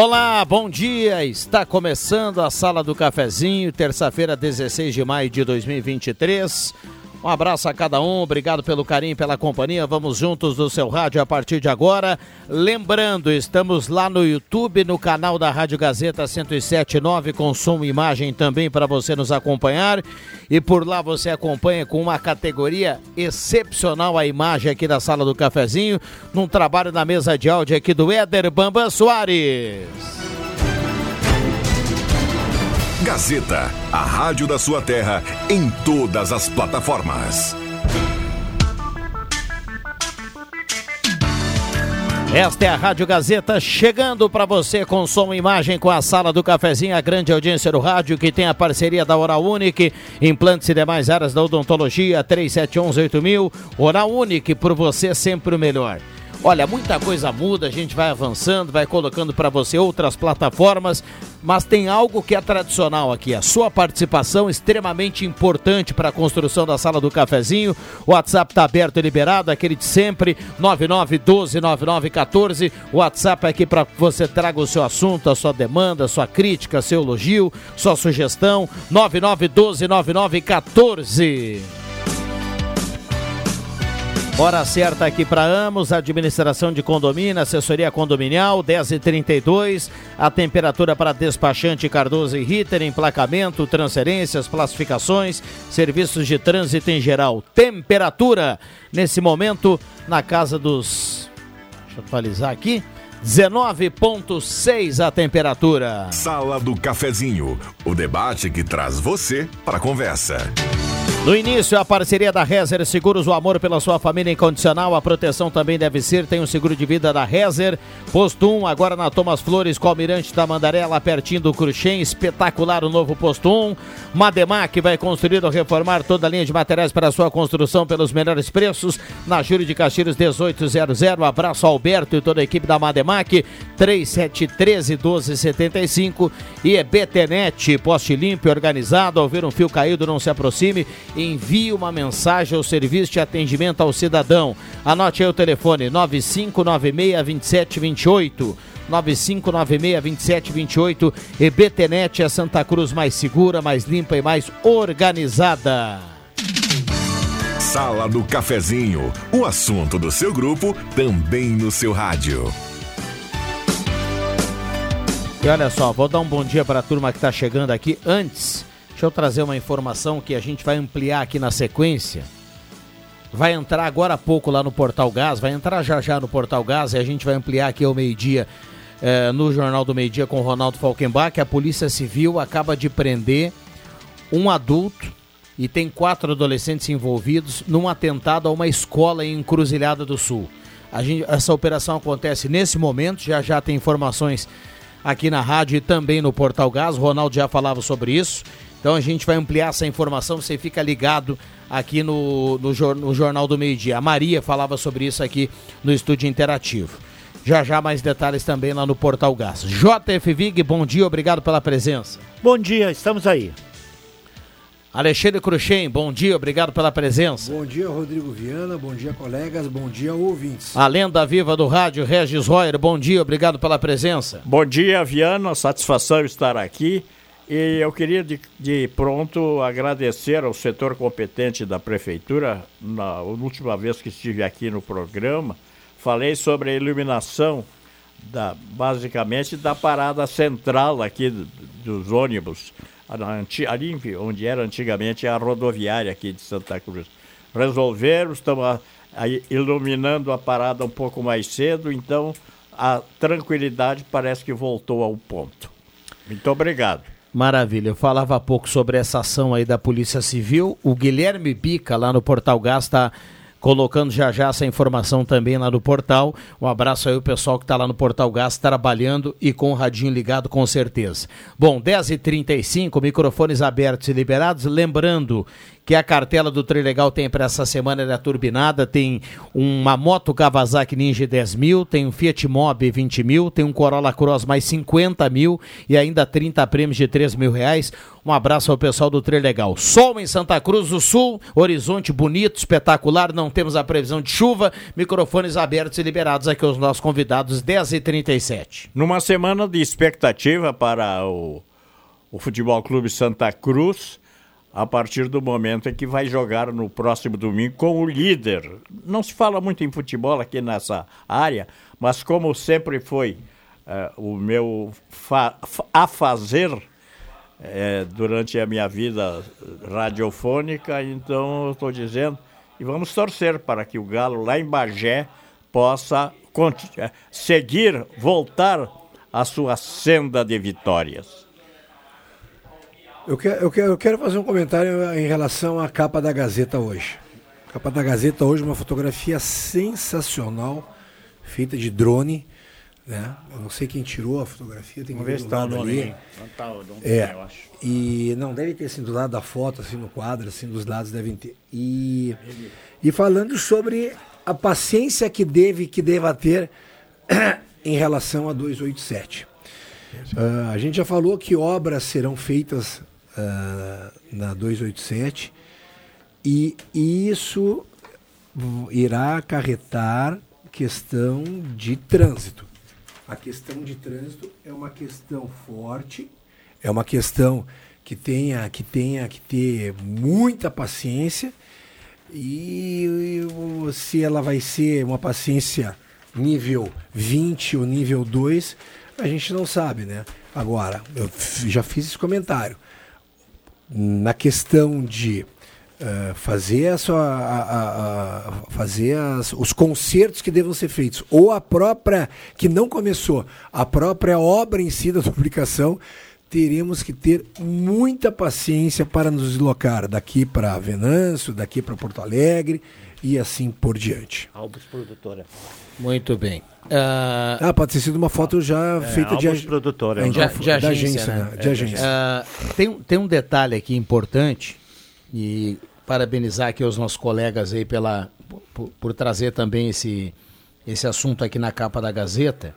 Olá, bom dia. Está começando a Sala do Cafezinho, terça-feira, 16 de maio de 2023. Um abraço a cada um, obrigado pelo carinho, pela companhia. Vamos juntos no seu rádio a partir de agora. Lembrando, estamos lá no YouTube, no canal da Rádio Gazeta 1079, com som e imagem também para você nos acompanhar. E por lá você acompanha com uma categoria excepcional a imagem aqui da sala do cafezinho, num trabalho na mesa de áudio aqui do Éder Bambam Soares. Gazeta, a rádio da sua terra, em todas as plataformas. Esta é a Rádio Gazeta chegando para você com som e imagem com a sala do cafezinho, a grande audiência do rádio que tem a parceria da Oral Unique, implantes e demais áreas da odontologia, 37118000. Oral Unique, por você sempre o melhor. Olha, muita coisa muda, a gente vai avançando, vai colocando para você outras plataformas, mas tem algo que é tradicional aqui, a sua participação extremamente importante para a construção da sala do cafezinho. O WhatsApp está aberto e liberado, aquele de sempre, 99129914. O WhatsApp é aqui para você traga o seu assunto, a sua demanda, a sua crítica, seu elogio, sua sugestão, 99129914. Hora certa aqui para Amos, administração de condomínio, assessoria condominial, 10 e 32 A temperatura para despachante Cardoso e Ritter, emplacamento, transferências, classificações, serviços de trânsito em geral. Temperatura nesse momento na casa dos. Deixa eu atualizar aqui. 19,6 a temperatura. Sala do Cafezinho, o debate que traz você para a conversa. No início, a parceria da Rezer Seguros, o amor pela sua família incondicional, a proteção também deve ser, tem o um seguro de vida da Rezer. Posto 1, agora na Thomas Flores, com Almirante da Mandarela, pertinho do Cruxem, espetacular o novo Posto 1. Mademac vai construir ou reformar toda a linha de materiais para sua construção pelos melhores preços, na Júlio de Castilhos 1800. Abraço ao Alberto e toda a equipe da Mademac, 3713 1275 e é BTnet, poste limpo e organizado, ao ver um fio caído não se aproxime, envie uma mensagem ao serviço de atendimento ao cidadão. Anote aí o telefone 95962728. 95962728 e BTnet é Santa Cruz mais segura, mais limpa e mais organizada. Sala do Cafezinho, o assunto do seu grupo também no seu rádio. E olha só, vou dar um bom dia para a turma que está chegando aqui. Antes, deixa eu trazer uma informação que a gente vai ampliar aqui na sequência. Vai entrar agora há pouco lá no Portal Gás, vai entrar já já no Portal Gás e a gente vai ampliar aqui ao meio-dia eh, no Jornal do Meio Dia com Ronaldo Falkenbach. A Polícia Civil acaba de prender um adulto e tem quatro adolescentes envolvidos num atentado a uma escola em Encruzilhada do Sul. Gente, essa operação acontece nesse momento, já já tem informações aqui na rádio e também no Portal Gás. O Ronaldo já falava sobre isso. Então a gente vai ampliar essa informação, você fica ligado aqui no, no, no Jornal do Meio Dia. A Maria falava sobre isso aqui no estúdio interativo. Já já mais detalhes também lá no Portal Gás. JF Vig, bom dia, obrigado pela presença. Bom dia, estamos aí. Alexandre Cruxem, bom dia, obrigado pela presença. Bom dia, Rodrigo Viana, bom dia, colegas, bom dia, ouvintes. A lenda viva do rádio, Regis Royer, bom dia, obrigado pela presença. Bom dia, Viana, satisfação estar aqui E eu queria de, de, pronto agradecer ao setor competente da prefeitura. Na última vez que estive aqui no programa, falei sobre a iluminação da, basicamente da parada central aqui dos ônibus, ali onde era antigamente a rodoviária aqui de Santa Cruz. Resolveram, estamos iluminando a parada um pouco mais cedo, então a tranquilidade parece que voltou ao ponto. Muito obrigado. Maravilha. Eu falava há pouco sobre essa ação aí da Polícia Civil. O Guilherme Bica, lá no Portal Gás, está colocando já já essa informação também lá no portal. Um abraço aí o pessoal que está lá no Portal Gás trabalhando e com o radinho ligado com certeza. Bom, 10h35, microfones abertos e liberados. Lembrando que a cartela do Trilegal tem para essa semana da turbinada, tem uma moto Kawasaki Ninja 10 mil, tem um Fiat Mobi 20 mil, tem um Corolla Cross mais 50 mil e ainda 30 prêmios de 3 mil reais. Um abraço ao pessoal do Trilegal. Sol em Santa Cruz do Sul, horizonte bonito, espetacular, não temos a previsão de chuva, microfones abertos e liberados aqui aos nossos convidados, 10h37. Numa semana de expectativa para o, o Futebol Clube Santa Cruz, a partir do momento em que vai jogar no próximo domingo com o líder. Não se fala muito em futebol aqui nessa área, mas como sempre foi uh, o meu a fazer uh, durante a minha vida radiofônica, então estou dizendo, e vamos torcer para que o Galo lá em Bagé possa eh, seguir, voltar à sua senda de vitórias. Eu quero, eu, quero, eu quero fazer um comentário em relação à capa da Gazeta hoje. A capa da Gazeta hoje, uma fotografia sensacional, feita de drone. Né? Eu não sei quem tirou a fotografia, tem que ver se está o nome ali. Tá, é. E não deve ter assim do lado da foto, assim no quadro, assim dos lados devem ter. E, e falando sobre a paciência que deve que deva ter em relação a 287. Uh, a gente já falou que obras serão feitas uh, na 287 e isso irá acarretar questão de trânsito. A questão de trânsito é uma questão forte, é uma questão que tenha que tenha que ter muita paciência e, e se ela vai ser uma paciência nível 20 ou nível 2, a gente não sabe, né? Agora, eu já fiz esse comentário na questão de uh, fazer, a sua, a, a, fazer as, os concertos que devam ser feitos, ou a própria, que não começou, a própria obra em si da duplicação, teremos que ter muita paciência para nos deslocar daqui para Venâncio, daqui para Porto Alegre e assim por diante. Albus Produtora. Muito bem. Uh, ah, pode ter sido uma foto já é, feita de, ag... produtora, de, de, de, agência, agência, né? De agência. Uh, tem, tem um detalhe aqui importante e parabenizar aqui os nossos colegas aí pela, por, por trazer também esse, esse assunto aqui na capa da Gazeta.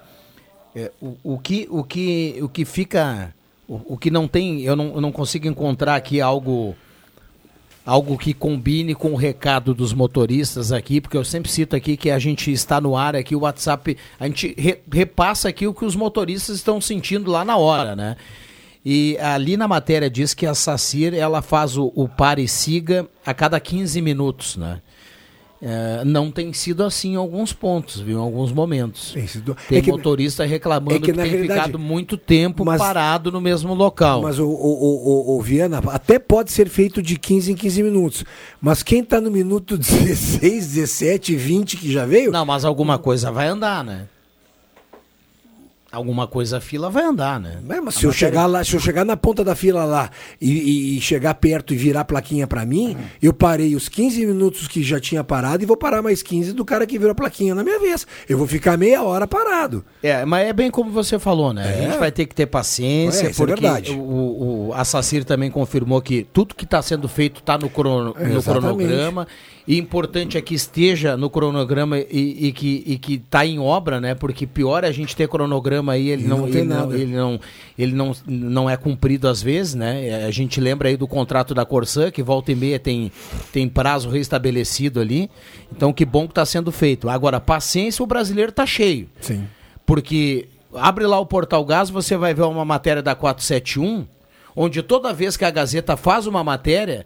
É, o, o, que, o, que, o que fica... O, o que não tem... Eu não, eu não consigo encontrar aqui algo algo que combine com o recado dos motoristas aqui, porque eu sempre cito aqui que a gente está no ar aqui, o WhatsApp, a gente re, repassa aqui o que os motoristas estão sentindo lá na hora, né? E ali na matéria diz que a SACIR, ela faz o, o pare e siga a cada 15 minutos, né? É, não tem sido assim em alguns pontos, viu? Em alguns momentos. Tem, sido... tem é que, motorista reclamando é que, que tem realidade, ficado muito tempo mas, parado no mesmo local. Mas o, o, o, o, Viana, até pode ser feito de 15 em 15 minutos. Mas quem está no minuto 16, 17, 20 que já veio. Não, mas alguma coisa vai andar, né? Alguma coisa a fila vai andar, né? É, mas se eu chegar lá, se eu chegar na ponta da fila lá e, e chegar perto e virar a plaquinha para mim, eu parei os 15 minutos que já tinha parado e vou parar mais 15 do cara que virou a plaquinha na minha vez. Eu vou ficar meia hora parado. É, mas é bem como você falou, né? É. A gente vai ter que ter paciência, é, porque é o, o, a Sacir também confirmou que tudo que está sendo feito está no, crono, no cronograma. E importante é que esteja no cronograma e, e que e que está em obra, né? Porque pior é a gente ter cronograma aí, ele, não, não, ele, não, ele não ele não não é cumprido às vezes, né? É, a gente lembra aí do contrato da Corsã, que volta e meia tem, tem prazo restabelecido ali. Então que bom que está sendo feito. Agora, paciência, o brasileiro está cheio. Sim. Porque abre lá o Portal Gás, você vai ver uma matéria da 471 onde toda vez que a Gazeta faz uma matéria,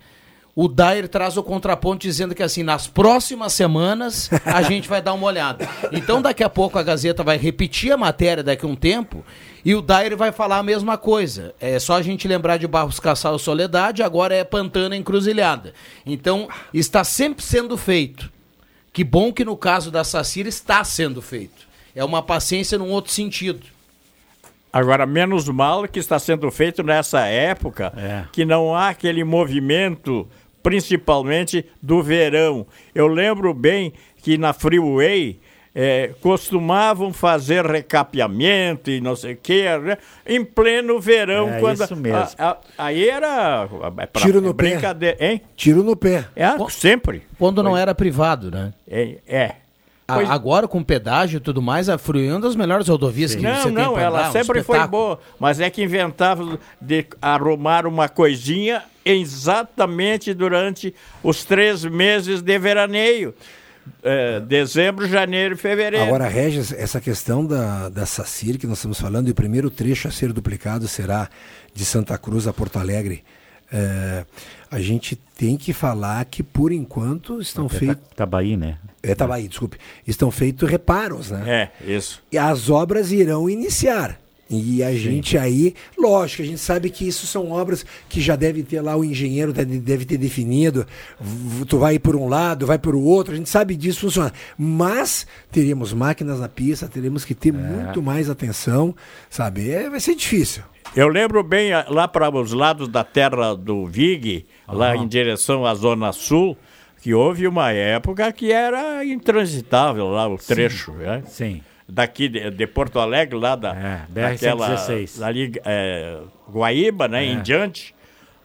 o Dair traz o contraponto dizendo que assim, nas próximas semanas a gente vai dar uma olhada. Então daqui a pouco a Gazeta vai repetir a matéria daqui a um tempo e o Dair vai falar a mesma coisa. É só a gente lembrar de Barros Cassal Soledade, agora é Pantana Encruzilhada. Então está sempre sendo feito. Que bom que no caso da Sacira está sendo feito. É uma paciência num outro sentido. Agora, menos mal que está sendo feito nessa época, É. que não há aquele movimento, principalmente do verão. Eu lembro bem que na Freeway eh, costumavam fazer recapeamento e não sei o que, né? em pleno verão. É, quando isso mesmo. a- a- aí era é pra- Tiro no é pé. brincadeira, hein? Tiro no pé. É, sempre. Quando não era privado, né? É. é. A- Pois- agora com pedágio e tudo mais, a Frui é uma das melhores rodovias que Não, você tem não, pra ela andar, um sempre foi boa, mas é que inventava de arrumar uma coisinha exatamente durante os três meses de veraneio. É, dezembro, janeiro e fevereiro. Agora, Regis, essa questão da, da SACIR que nós estamos falando, e o primeiro trecho a ser duplicado será de Santa Cruz a Porto Alegre. É, a gente tem que falar que, por enquanto, estão feitos. Tabaí, né? É, Tabaí, desculpe. Estão feitos reparos, né? É, isso. E as obras irão iniciar. E a gente aí, lógico, a gente sabe que isso são obras que já deve ter lá o engenheiro deve, deve ter definido. Tu vai por um lado, vai por o outro, a gente sabe disso funciona. Mas teremos máquinas na pista, teremos que ter muito mais atenção, sabe? É, vai ser difícil. Eu lembro bem ah, lá para os lados da terra do Vig, lá em direção à Zona Sul, que houve uma época que era intransitável lá o trecho, né? Sim. Daqui de, de Porto Alegre, lá da, É, daquela, BR-116. ali, é, Guaíba, né, em diante.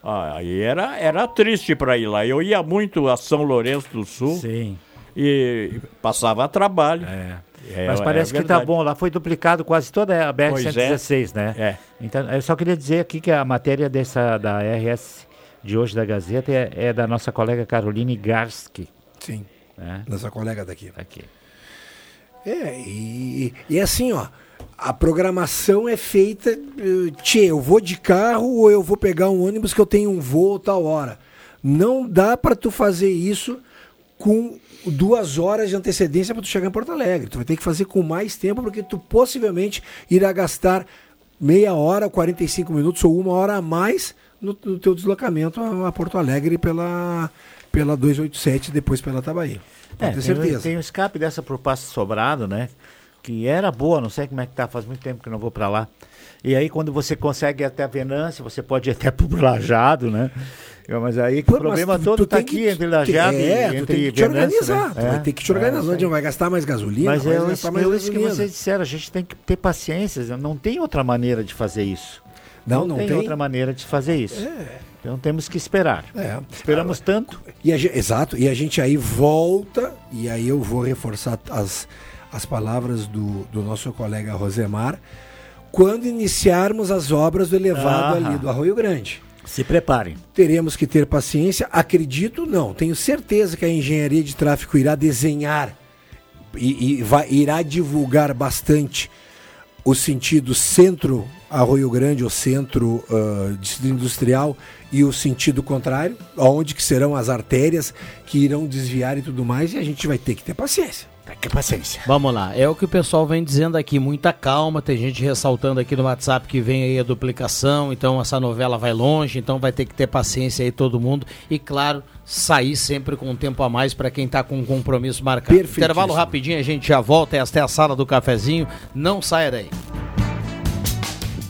Ah, aí era, era triste para ir lá. Eu ia muito a São Lourenço do Sul Sim. e passava trabalho. É. É, Mas é parece que tá bom. Lá foi duplicado quase toda a BR-116, né? É. Então, eu só queria dizer aqui que a matéria dessa da RS de hoje da Gazeta é, é da nossa colega Caroline Garski. Sim. Né? Nossa colega daqui. Tá aqui. É, e, e assim, ó, a programação é feita, eh, tchê, eu vou de carro ou eu vou pegar um ônibus que eu tenho um voo tal hora. Não dá para tu fazer isso com duas horas de antecedência para tu chegar em Porto Alegre. Tu vai ter que fazer com mais tempo porque tu possivelmente irá gastar meia hora, 45 minutos ou uma hora a mais no, no teu deslocamento a, a Porto Alegre pela, pela 287 e depois pela Tabaí. Pode ter tem, o- certeza. tem o escape dessa pro Passo Sobrado, né? Que era boa, não sei como é que tá, faz muito tempo que não vou para lá. E aí quando você consegue ir até a Venância, você pode ir até pro Lajado, né? Mas aí Pô, o problema tu- todo tá tem aqui entre Lajado é, e entre tem que te Venância, organizar. né? Tu vai É, ter que te organizar. é, não adianta, vai gastar mais gasolina, Mas vai é gastar isso, mais é isso que gasolina. vocês disseram, a gente tem que ter paciência, não tem outra maneira de fazer isso. Não, não tem. outra maneira de fazer isso. Então temos que esperar. É. Esperamos tanto. E a exato, e a gente aí volta, e aí eu vou reforçar as, as palavras do, do nosso colega Rosemar, quando iniciarmos as obras do elevado Aham. ali do Arroio Grande. Se preparem. Teremos que ter paciência, acredito não, tenho certeza que a engenharia de tráfego irá desenhar e, e vai, irá divulgar bastante o sentido centro Arroio Grande ou centro ah, distrito industrial e o sentido contrário, aonde que serão as artérias que irão desviar e tudo mais, e a gente vai ter que ter paciência. Tem que ter paciência. Vamos lá, é o que o pessoal vem dizendo aqui, muita calma, tem gente ressaltando aqui no WhatsApp que vem aí a duplicação, então essa novela vai longe, então vai ter que ter paciência aí todo mundo e claro, sair sempre com um tempo a mais para quem tá com um compromisso marcado. Intervalo rapidinho, a gente já volta, esta é a sala do cafezinho, não saia daí.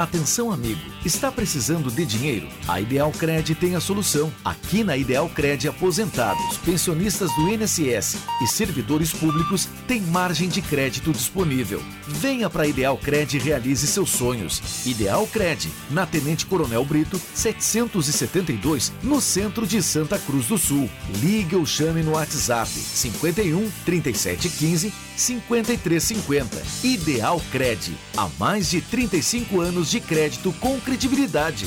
Atenção, amigo. Está precisando de dinheiro? A Ideal Cred tem a solução. Aqui na Ideal Cred, aposentados, pensionistas do INSS e servidores públicos têm margem de crédito disponível. Venha para a Ideal Cred e realize seus sonhos. Ideal Cred, na Tenente Coronel Brito, 772, no centro de Santa Cruz do Sul. Ligue ou chame no WhatsApp 51 3715 5350. Ideal Cred. Há mais de 35 anos de crédito com credibilidade.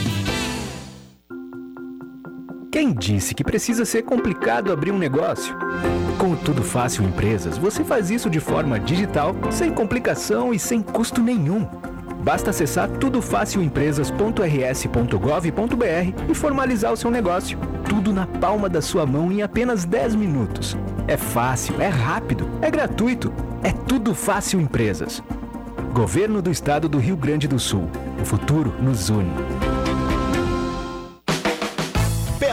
Quem disse que precisa ser complicado abrir um negócio? Com o Tudo Fácil Empresas, você faz isso de forma digital, sem complicação e sem custo nenhum. Basta acessar tudofacioempresas.rs.gov.br e formalizar o seu negócio. Tudo na palma da sua mão em apenas 10 minutos. É fácil, é rápido, é gratuito. É Tudo Fácil Empresas. Governo do Estado do Rio Grande do Sul. O futuro nos une.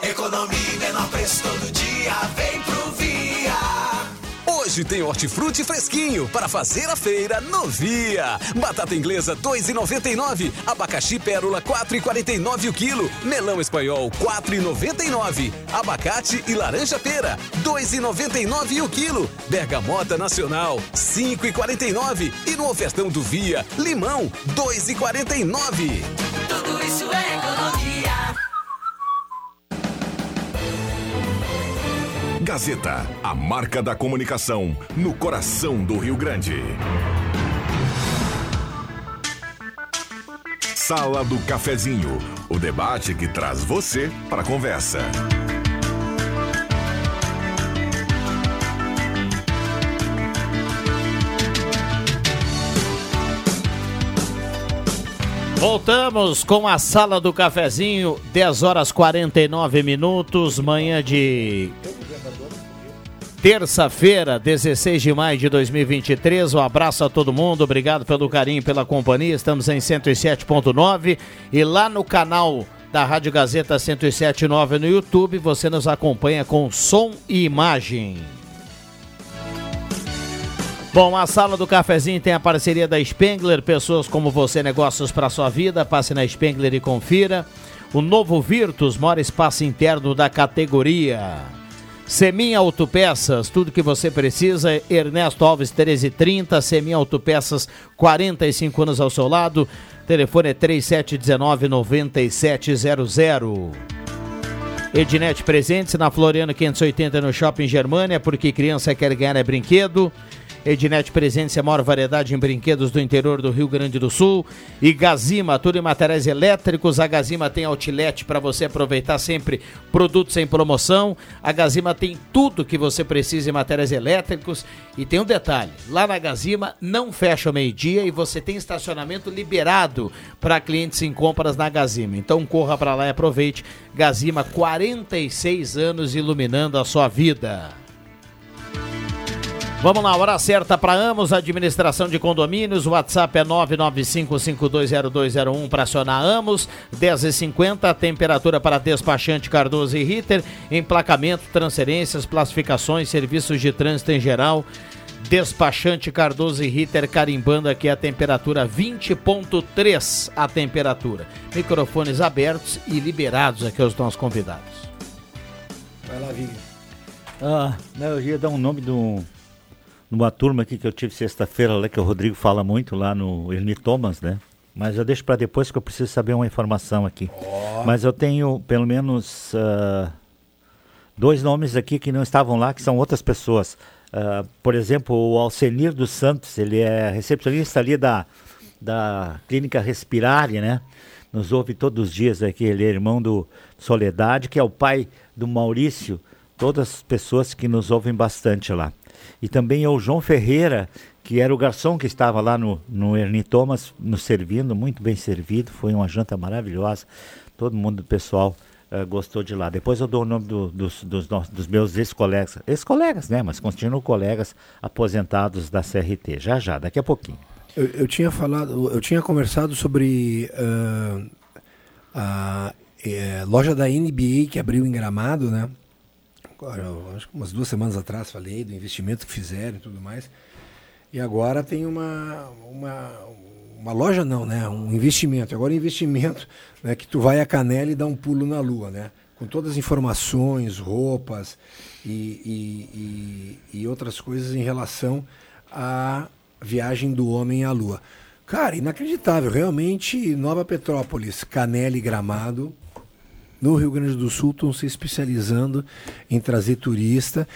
Economia e menor preço todo dia, vem pro Via. Hoje tem hortifruti fresquinho para fazer a feira no Via. Batata inglesa 2,99, abacaxi pérola 4,49 o quilo, melão espanhol 4,99, abacate e laranja pera 2,99 o quilo, bergamota nacional 5,49 e no ofertão do Via, limão 2,49. Gazeta, a marca da comunicação no coração do Rio Grande. Sala do Cafezinho, o debate que traz você para a conversa. Voltamos com a sala do cafezinho, 10 horas 49 minutos, manhã de terça-feira, 16 de maio de 2023. Um abraço a todo mundo, obrigado pelo carinho, pela companhia. Estamos em 107.9 e lá no canal da Rádio Gazeta 107.9 no YouTube, você nos acompanha com som e imagem. Bom, a sala do cafezinho tem a parceria da Spengler, pessoas como você, negócios para sua vida. Passe na Spengler e confira. O novo Virtus, maior espaço interno da categoria. Semin Autopeças, tudo que você precisa. Ernesto Alves 1330, Semin Autopeças, 45 anos ao seu lado. Telefone é 3719-9700. Ednet Presentes na Floriano 580 no Shopping Germânia, porque criança quer ganhar é brinquedo. Ednet Presentes é a maior variedade em brinquedos do interior do Rio Grande do Sul. E Gazima, tudo em materiais elétricos. A Gazima tem outlet para você aproveitar sempre produtos em promoção. A Gazima tem tudo que você precisa em materiais elétricos. E tem um detalhe: lá na Gazima não fecha ao meio-dia e você tem estacionamento liberado para clientes em compras na Gazima. Então corra para lá e aproveite. Gazima, 46 anos iluminando a sua vida. Vamos lá, hora certa para Amos, administração de condomínios. O WhatsApp é 995520201 para acionar Amos. 10h50, temperatura para despachante Cardoso e Ritter. Emplacamento, transferências, classificações, serviços de trânsito em geral. Despachante Cardoso e Ritter carimbando aqui a temperatura 20.3 a temperatura. Microfones abertos e liberados aqui aos nossos convidados. Vai lá, Vig. Ah, não, eu ia dar um nome do numa turma aqui que eu tive sexta-feira, lá que o Rodrigo fala muito lá no Ernie Thomas, né? Mas eu deixo para depois que eu preciso saber uma informação aqui. Oh. Mas eu tenho pelo menos uh, dois nomes aqui que não estavam lá, que são outras pessoas. Uh, por exemplo, o Alcenir dos Santos, ele é recepcionista ali da, da Clínica Respirare, né? Nos ouve todos os dias aqui, ele é irmão do Soledade, que é o pai do Maurício, todas as pessoas que nos ouvem bastante lá. E também é o João Ferreira, que era o garçom que estava lá no, no Ernie Thomas, nos servindo, muito bem servido. Foi uma janta maravilhosa. Todo mundo do pessoal uh, gostou de lá. Depois eu dou o nome do, dos, dos, dos, meus ex-colegas. Ex-colegas, né? Mas continuam colegas aposentados da CRT. Já, já, daqui a pouquinho. Eu, eu tinha falado, eu tinha conversado sobre uh, a é, loja da NBA que abriu em Gramado, né? Acho que umas duas semanas atrás falei do investimento que fizeram e tudo mais. E agora tem uma, uma, uma loja não, né? Um investimento. Agora investimento, né? Que tu vai a Canela e dá um pulo na lua, né? Com todas as informações, roupas e, e, e, e outras coisas em relação à viagem do homem à lua. Cara, inacreditável. Realmente, Nova Petrópolis, Canela e Gramado no Rio Grande do Sul estão se especializando em trazer turista.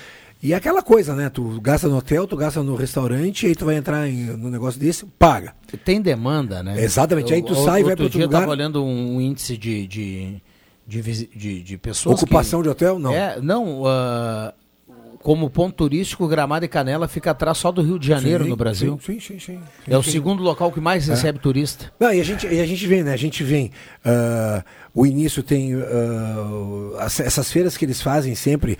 E é aquela coisa, né? Tu gasta no hotel, tu gasta no restaurante, aí tu vai entrar em, no negócio desse, paga. Tem demanda, né? Exatamente. Aí tu sai e vai para outro lugar. Eu estava olhando um índice de, de, de, de, de pessoas. Ocupação que, de hotel? Não. É, não. Uh, como ponto turístico, Gramado e Canela fica atrás só do Rio de Janeiro sim, no Brasil. Sim, sim, sim. sim é o segundo local que mais é. recebe turista. Não, e a gente, e a gente vem, né? A gente vem. Uh, o início tem uh, essas feiras que eles fazem sempre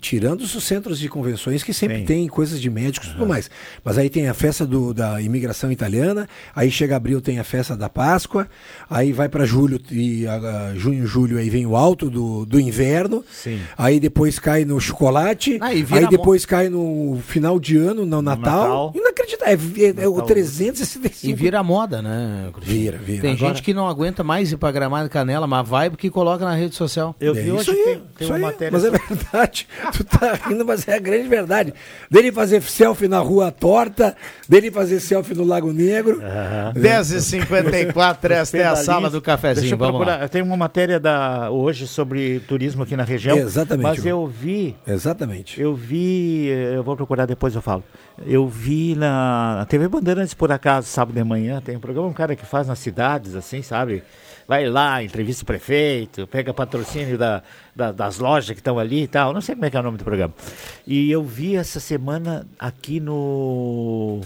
tirando os centros de convenções que sempre Sim. tem coisas de médicos e tudo mais. Mas aí tem a festa do, da imigração italiana, aí chega abril tem a festa da Páscoa, aí vai para julho e a, junho, julho aí vem o alto do, do inverno. Sim. Aí depois cai no chocolate, ah, aí depois cai no final de ano, no Natal. Natal. Inacreditável, é, é, é o 365. E vira moda, né? Vira, vira. Tem Agora... gente que não aguenta mais ir para Gramado Canela, mas vai porque coloca na rede social. Eu vi é hoje aí, tem, tem uma aí, matéria. Mas é verdade. tu tá rindo, mas é a grande verdade. Dele fazer selfie na rua torta, dele fazer selfie no Lago Negro. Uhum. 10h54, esta é a sala do cafezinho. Deixa eu Vamos procurar. Lá. Tem uma matéria da, hoje sobre turismo aqui na região. Exatamente. Mas eu vi. Exatamente. Eu vi. Eu vou procurar depois, eu falo. Eu vi na TV Bandeirantes, por acaso, sábado de manhã, tem um programa, um cara que faz nas cidades, assim, sabe? Vai lá, entrevista o prefeito, pega patrocínio da, da, das lojas que estão ali e tal. Não sei como é que é o nome do programa. E eu vi essa semana aqui no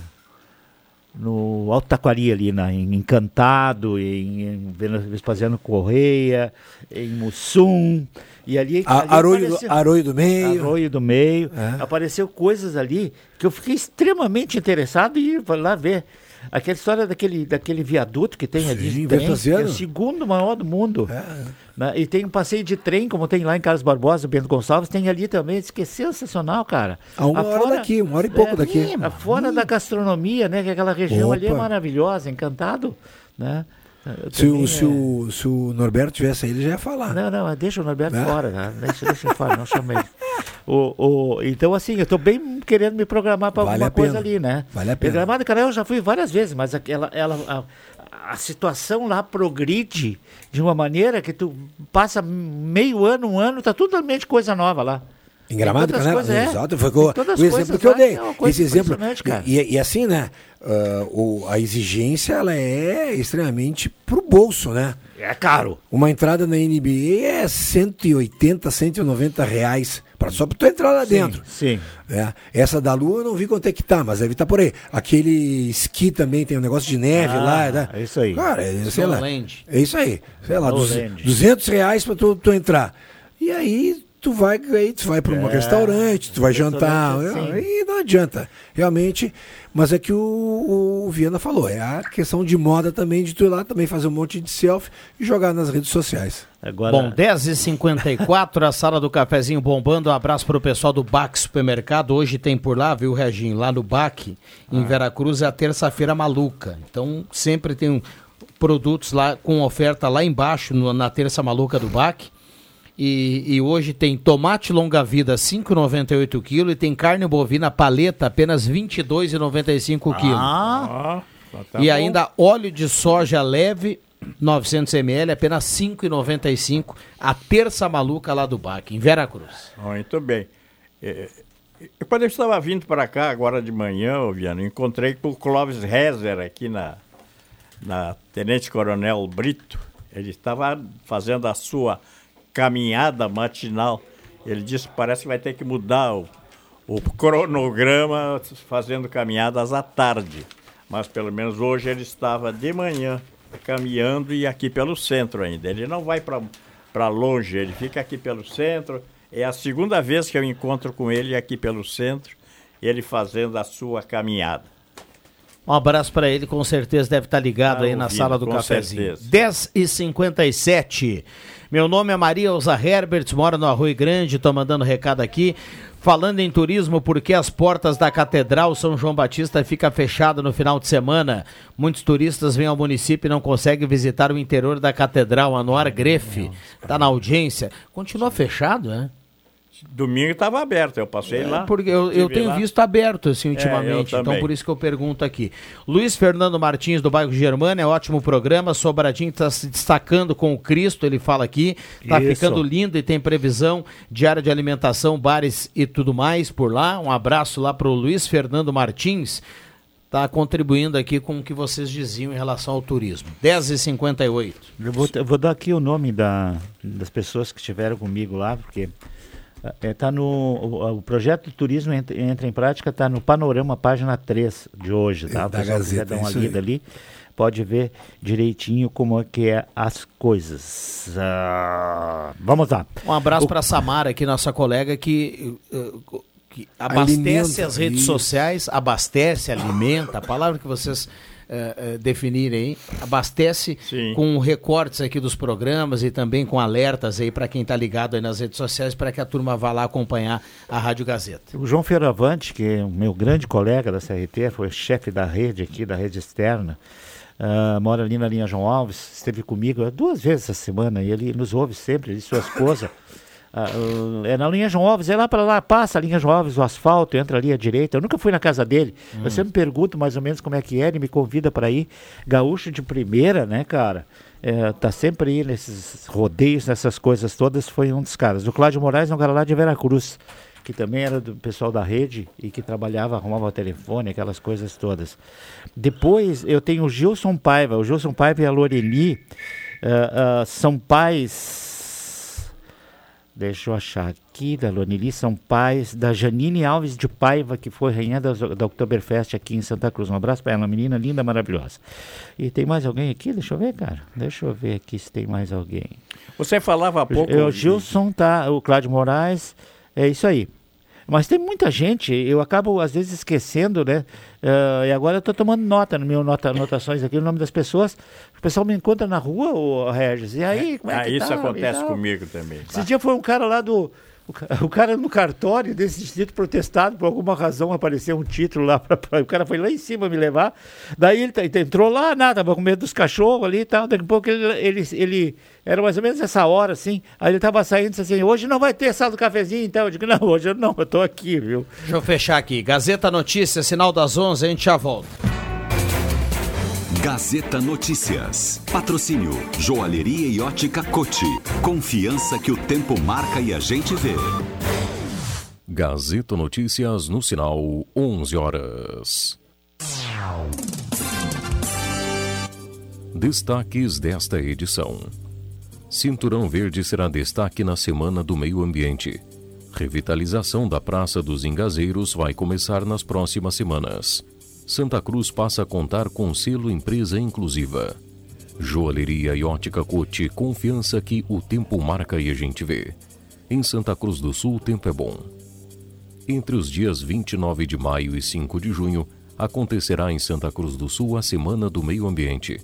no Alto Taquari ali, na, em Encantado, em, em Vespasiano Correia, em Mussum, e ali... A, ali Arroio, apareceu, do, Arroio do Meio. Arroio do Meio. É. Apareceu coisas ali que eu fiquei extremamente interessado e ir lá ver. Aquela história daquele, daquele viaduto que tem ali. Sim, trem, é o segundo maior do mundo. É. Né? E tem um passeio de trem, como tem lá em Carlos Barbosa, Bento Gonçalves, tem ali também. Isso que é sensacional, cara. A uma hora daqui, uma hora e pouco é, daqui. fora hum. da gastronomia, né? Que aquela região Opa. ali é maravilhosa, encantado, né? Se o, se, o, se o Norberto tivesse aí, ele já ia falar. Não, não, deixa o Norberto Né? fora, né? Deixa, deixa ele fora, não chama ele. O, o, então, assim, eu tô bem querendo me programar para Vale alguma coisa ali, né? Vale a pena. Gramado do Canal eu já fui várias vezes, mas aquela, ela, a, a situação lá progride de uma maneira que tu passa meio ano, um ano, tá totalmente coisa nova lá. Em Gramado, Canela, coisas, é. exato, foi o, exemplo que eu dei. é Esse exemplo. E, e assim, né? O, a exigência ela é extremamente pro bolso, né? É caro. Uma entrada na NBA é 180, 190 reais. Pra, só pra tu entrar lá dentro. Sim. É, essa da Lua eu não vi quanto é que tá, mas deve estar por aí. Aquele esqui também tem um negócio de neve Ah, lá, né? é isso aí. Cara, é, sei lá. É isso aí. Sei lá, duz- Snowland. 200 reais pra tu, tu entrar. E aí tu vai, aí tu vai para um É, restaurante, tu vai jantar. assim. E não adianta, realmente. Mas é que o, o Viana falou, é a questão de moda também, de tu ir lá também fazer um monte de selfie e jogar nas redes sociais. Agora, Bom, 10h54, a sala do cafezinho bombando. Um abraço pro pessoal do BAC Supermercado. Hoje tem por lá, viu, Reginho? Lá no BAC, em Ah. Veracruz, é a terça-feira maluca. Então, sempre tem um- produtos lá com oferta lá embaixo, no- na terça maluca do BAC. E, e hoje tem tomate longa-vida 5,98 kg e tem carne bovina paleta apenas 22,95 kg. Ah, tá e bom. ainda óleo de soja leve 900 ml apenas 5,95 a terça maluca lá do BAC em Veracruz. Muito bem. É, eu, quando eu estava vindo para cá, agora de manhã, Viano, encontrei com o Clóvis Rezer aqui na, na Tenente Coronel Brito. Ele estava fazendo a sua caminhada matinal. Ele disse que parece que vai ter que mudar o, o cronograma fazendo caminhadas à tarde. Mas pelo menos hoje ele estava de manhã caminhando e aqui pelo centro ainda. Ele não vai para longe, ele fica aqui pelo centro. É a segunda vez que eu encontro com ele aqui pelo centro, ele fazendo a sua caminhada. Um abraço para ele, com certeza deve estar ligado Tá aí na ouvindo, sala do cafezinho. certeza. 10 e 57 Meu nome é Maria Elza Herberts, moro no Arroio Grande, tô mandando recado aqui. Falando em turismo, porque as portas da Catedral São João Batista fica fechada no final de semana. Muitos turistas vêm ao município e não conseguem visitar o interior da Catedral. Anuar Grefe está na audiência. Continua fechado, né? Domingo estava aberto, eu passei É, lá. Porque eu, eu tenho lá. visto aberto assim É, ultimamente, então também. por isso que eu pergunto aqui. Luiz Fernando Martins do bairro Germana, é ótimo programa. Sobradinho está se destacando com o Cristo, ele fala aqui. Está Isso. ficando lindo e tem previsão de área de alimentação, bares e tudo mais por lá. Um abraço lá para o Luiz Fernando Martins. Está contribuindo aqui com o que vocês diziam em relação ao turismo. 10h58. Eu vou, eu vou dar aqui o nome da, das pessoas que estiveram comigo lá, porque é, tá no, o, o projeto de turismo entra, entra em prática, está no Panorama, página 3 de hoje, tá? É, da Gazeta, dar uma lida ali, pode ver direitinho como é que é as coisas. Ah, vamos lá. Um abraço O- para Samara, aqui, nossa colega, que, uh, que abastece Alimenta, as redes isso. sociais, abastece, alimenta, a palavra que vocês uh, uh, definirem aí, abastece Sim. com recortes aqui dos programas e também com alertas aí para quem está ligado aí nas redes sociais, para que a turma vá lá acompanhar a Rádio Gazeta. O João Fioravante, que é o meu grande colega da CRT, foi chefe da rede aqui, da rede externa, ah, mora ali na linha João Alves, esteve comigo duas vezes essa semana e ele nos ouve sempre, ele e sua esposa. Ah, é na linha João Alves, é lá para lá, passa a linha João Alves, o asfalto, entra ali à direita. Eu nunca fui na casa dele. Eu sempre pergunto mais ou menos como é que é, ele me convida para ir. Gaúcho de primeira, né, cara? É, tá sempre aí nesses rodeios, nessas coisas todas, foi um dos caras. O Cláudio Moraes é um cara lá de Veracruz, que também era do pessoal da rede e que trabalhava, arrumava o telefone, aquelas coisas todas. Depois eu tenho o Gilson Paiva. O Gilson Paiva e a Loreli ah, ah, são pais. Deixa eu achar aqui, da Lonili, são pais da Janine Alves de Paiva, que foi rainha da, da Oktoberfest aqui em Santa Cruz. Um abraço para ela, uma menina linda, maravilhosa. E tem mais alguém aqui? Deixa eu ver, cara. Deixa eu ver aqui se tem mais alguém. Você falava há pouco. O Gilson tá, o Cláudio Moraes, é isso aí. Mas tem muita gente, eu acabo às vezes esquecendo, né? Ah, e agora eu estou tomando nota no meu nota, anotações aqui, o nome das pessoas. O pessoal me encontra na rua, o Regis. E aí, como é Ah, que isso tá? acontece E tal. comigo também. Esse dia foi um cara lá do, O ca- O cara no cartório desse distrito protestado, por alguma razão apareceu um título lá. Pra, pra- o cara foi lá em cima me levar. Daí ele, tá- ele entrou lá, nada, tava com medo dos cachorros ali e tal. Daqui a pouco ele, ele, ele- Era mais ou menos essa hora, assim. Aí ele tava saindo disse assim: hoje não vai ter sala do cafezinho, então. Eu digo: não, hoje eu não, eu tô aqui, viu? Deixa eu fechar aqui. Gazeta Notícias, sinal das 11, a gente já volta. Gazeta Notícias. Patrocínio Joalheria e Ótica Cote. Confiança que o tempo marca e a gente vê. Gazeta Notícias no sinal 11 horas. Destaques desta edição. Cinturão Verde será destaque na Semana do Meio Ambiente. Revitalização da Praça dos Engazeiros vai começar nas próximas semanas. Santa Cruz passa a contar com selo Empresa Inclusiva. Joalheria e Ótica Cote, confiança que o tempo marca e a gente vê. Em Santa Cruz do Sul, o tempo é bom. Entre os dias 29 de maio e 5 de junho, acontecerá em Santa Cruz do Sul a Semana do Meio Ambiente.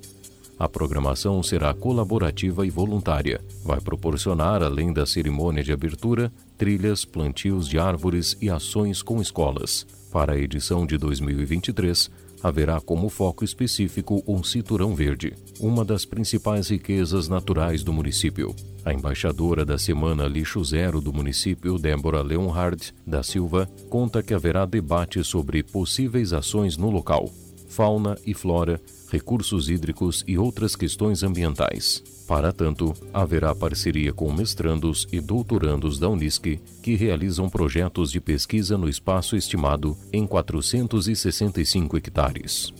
A programação será colaborativa e voluntária. Vai proporcionar, além da cerimônia de abertura, trilhas, plantios de árvores e ações com escolas. Para a edição de 2023, haverá como foco específico um cinturão verde, uma das principais riquezas naturais do município. A embaixadora da Semana Lixo Zero do município, Débora Leonhard da Silva, conta que haverá debate sobre possíveis ações no local, fauna e flora, recursos hídricos e outras questões ambientais. Para tanto, haverá parceria com mestrandos e doutorandos da Unisc que realizam projetos de pesquisa no espaço estimado em 465 hectares.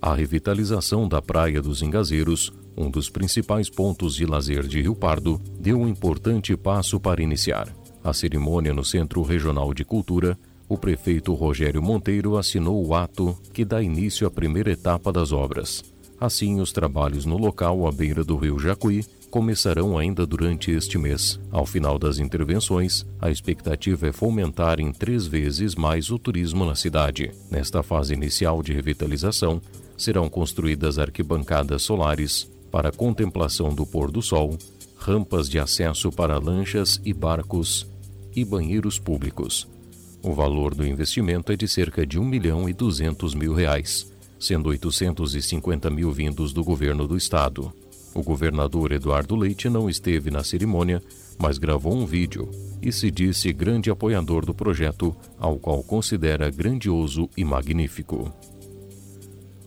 A revitalização da Praia dos Engazeiros, um dos principais pontos de lazer de Rio Pardo, deu um importante passo para iniciar. A cerimônia no Centro Regional de Cultura, o prefeito Rogério Monteiro assinou o ato que dá início à primeira etapa das obras. Assim, os trabalhos no local à beira do rio Jacuí começarão ainda durante este mês. Ao final das intervenções, a expectativa é fomentar em três vezes mais o turismo na cidade. Nesta fase inicial de revitalização, serão construídas arquibancadas solares para contemplação do pôr do sol, rampas de acesso para lanchas e barcos e banheiros públicos. O valor do investimento é de cerca de 1 milhão e 200 mil reais, sendo 850 mil vindos do governo do estado. O governador Eduardo Leite não esteve na cerimônia, mas gravou um vídeo e se disse grande apoiador do projeto, ao qual considera grandioso e magnífico.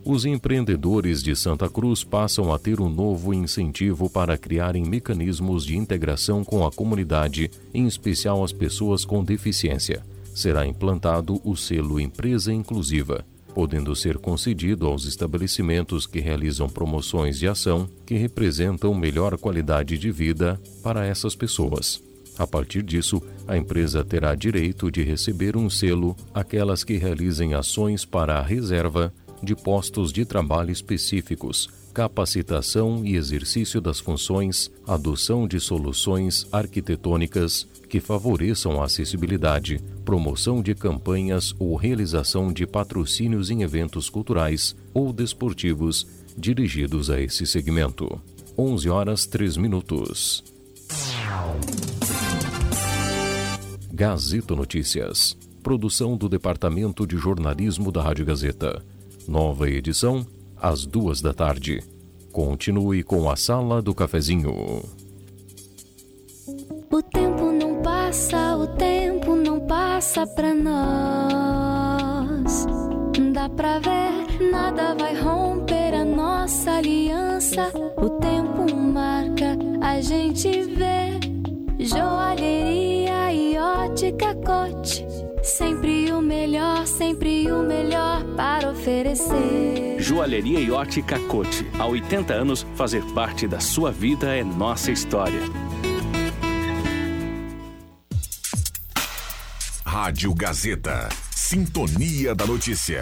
Os empreendedores de Santa Cruz passam a ter um novo incentivo para criarem mecanismos de integração com a comunidade, em especial as pessoas com deficiência. Será implantado o selo Empresa Inclusiva, podendo ser concedido aos estabelecimentos que realizam promoções de ação que representam melhor qualidade de vida para essas pessoas. A partir disso, a empresa terá direito de receber um selo aquelas que realizem ações para a reserva de postos de trabalho específicos, capacitação e exercício das funções, adoção de soluções arquitetônicas que favoreçam a acessibilidade, promoção de campanhas ou realização de patrocínios em eventos culturais ou desportivos dirigidos a esse segmento. 11 horas 3 minutos. Gazeta Notícias. Produção do Departamento de Jornalismo da Rádio Gazeta. Nova edição, às duas da tarde. Continue com a Sala do Cafezinho. O tempo não passa, o tempo não passa pra nós. Dá pra ver, nada vai romper a nossa aliança. O tempo marca, a gente vê. Joalheria e ótica cote. Sempre o melhor, sempre o melhor para oferecer. Joalheria e ótica Cote. Há 80 anos, fazer parte da sua vida é nossa história. Rádio Gazeta. Sintonia da Notícia.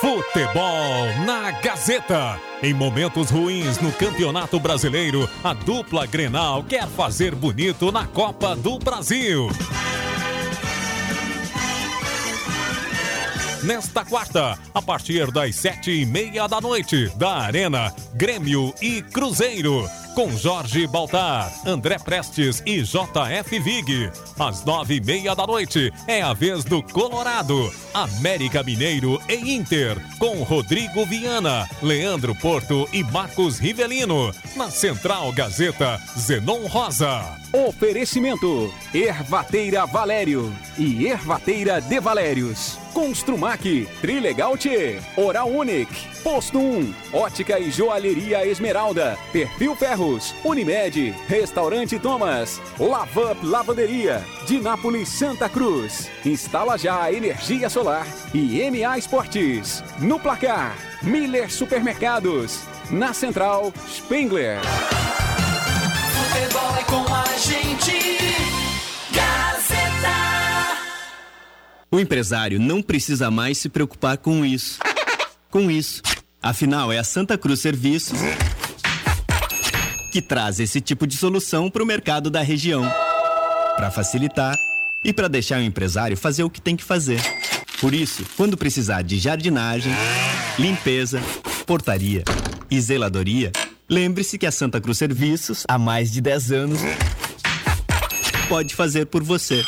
Futebol na Gazeta. Em momentos ruins no Campeonato Brasileiro, a dupla Grenal quer fazer bonito na Copa do Brasil. Nesta quarta, a partir das sete e meia da noite, da Arena, Grêmio e Cruzeiro com Jorge Baltar, André Prestes e JF Vig. Às nove e meia da noite é a vez do Colorado, América Mineiro e Inter, com Rodrigo Viana, Leandro Porto e Marcos Rivelino. Na Central Gazeta, Zenon Rosa. Oferecimento: Ervateira Valério e Ervateira de Valérios. Construmac, Trilegal T, Oral Unique, Posto 1, Ótica e Joalheria Esmeralda, Perfil Ferros, Unimed, Restaurante Thomas, Lavup Lavanderia, Dinápolis Santa Cruz, Instala Já Energia Solar e MA Esportes. No placar, Miller Supermercados, na Central, Spengler. Futebol é com a gente. Gazeta. O empresário não precisa mais se preocupar com isso. Com isso. Afinal, é a Santa Cruz Serviços que traz esse tipo de solução para o mercado da região. Para facilitar e para deixar o empresário fazer o que tem que fazer. Por isso, quando precisar de jardinagem, limpeza, portaria e zeladoria, lembre-se que a Santa Cruz Serviços, há mais de 10 anos, pode fazer por você.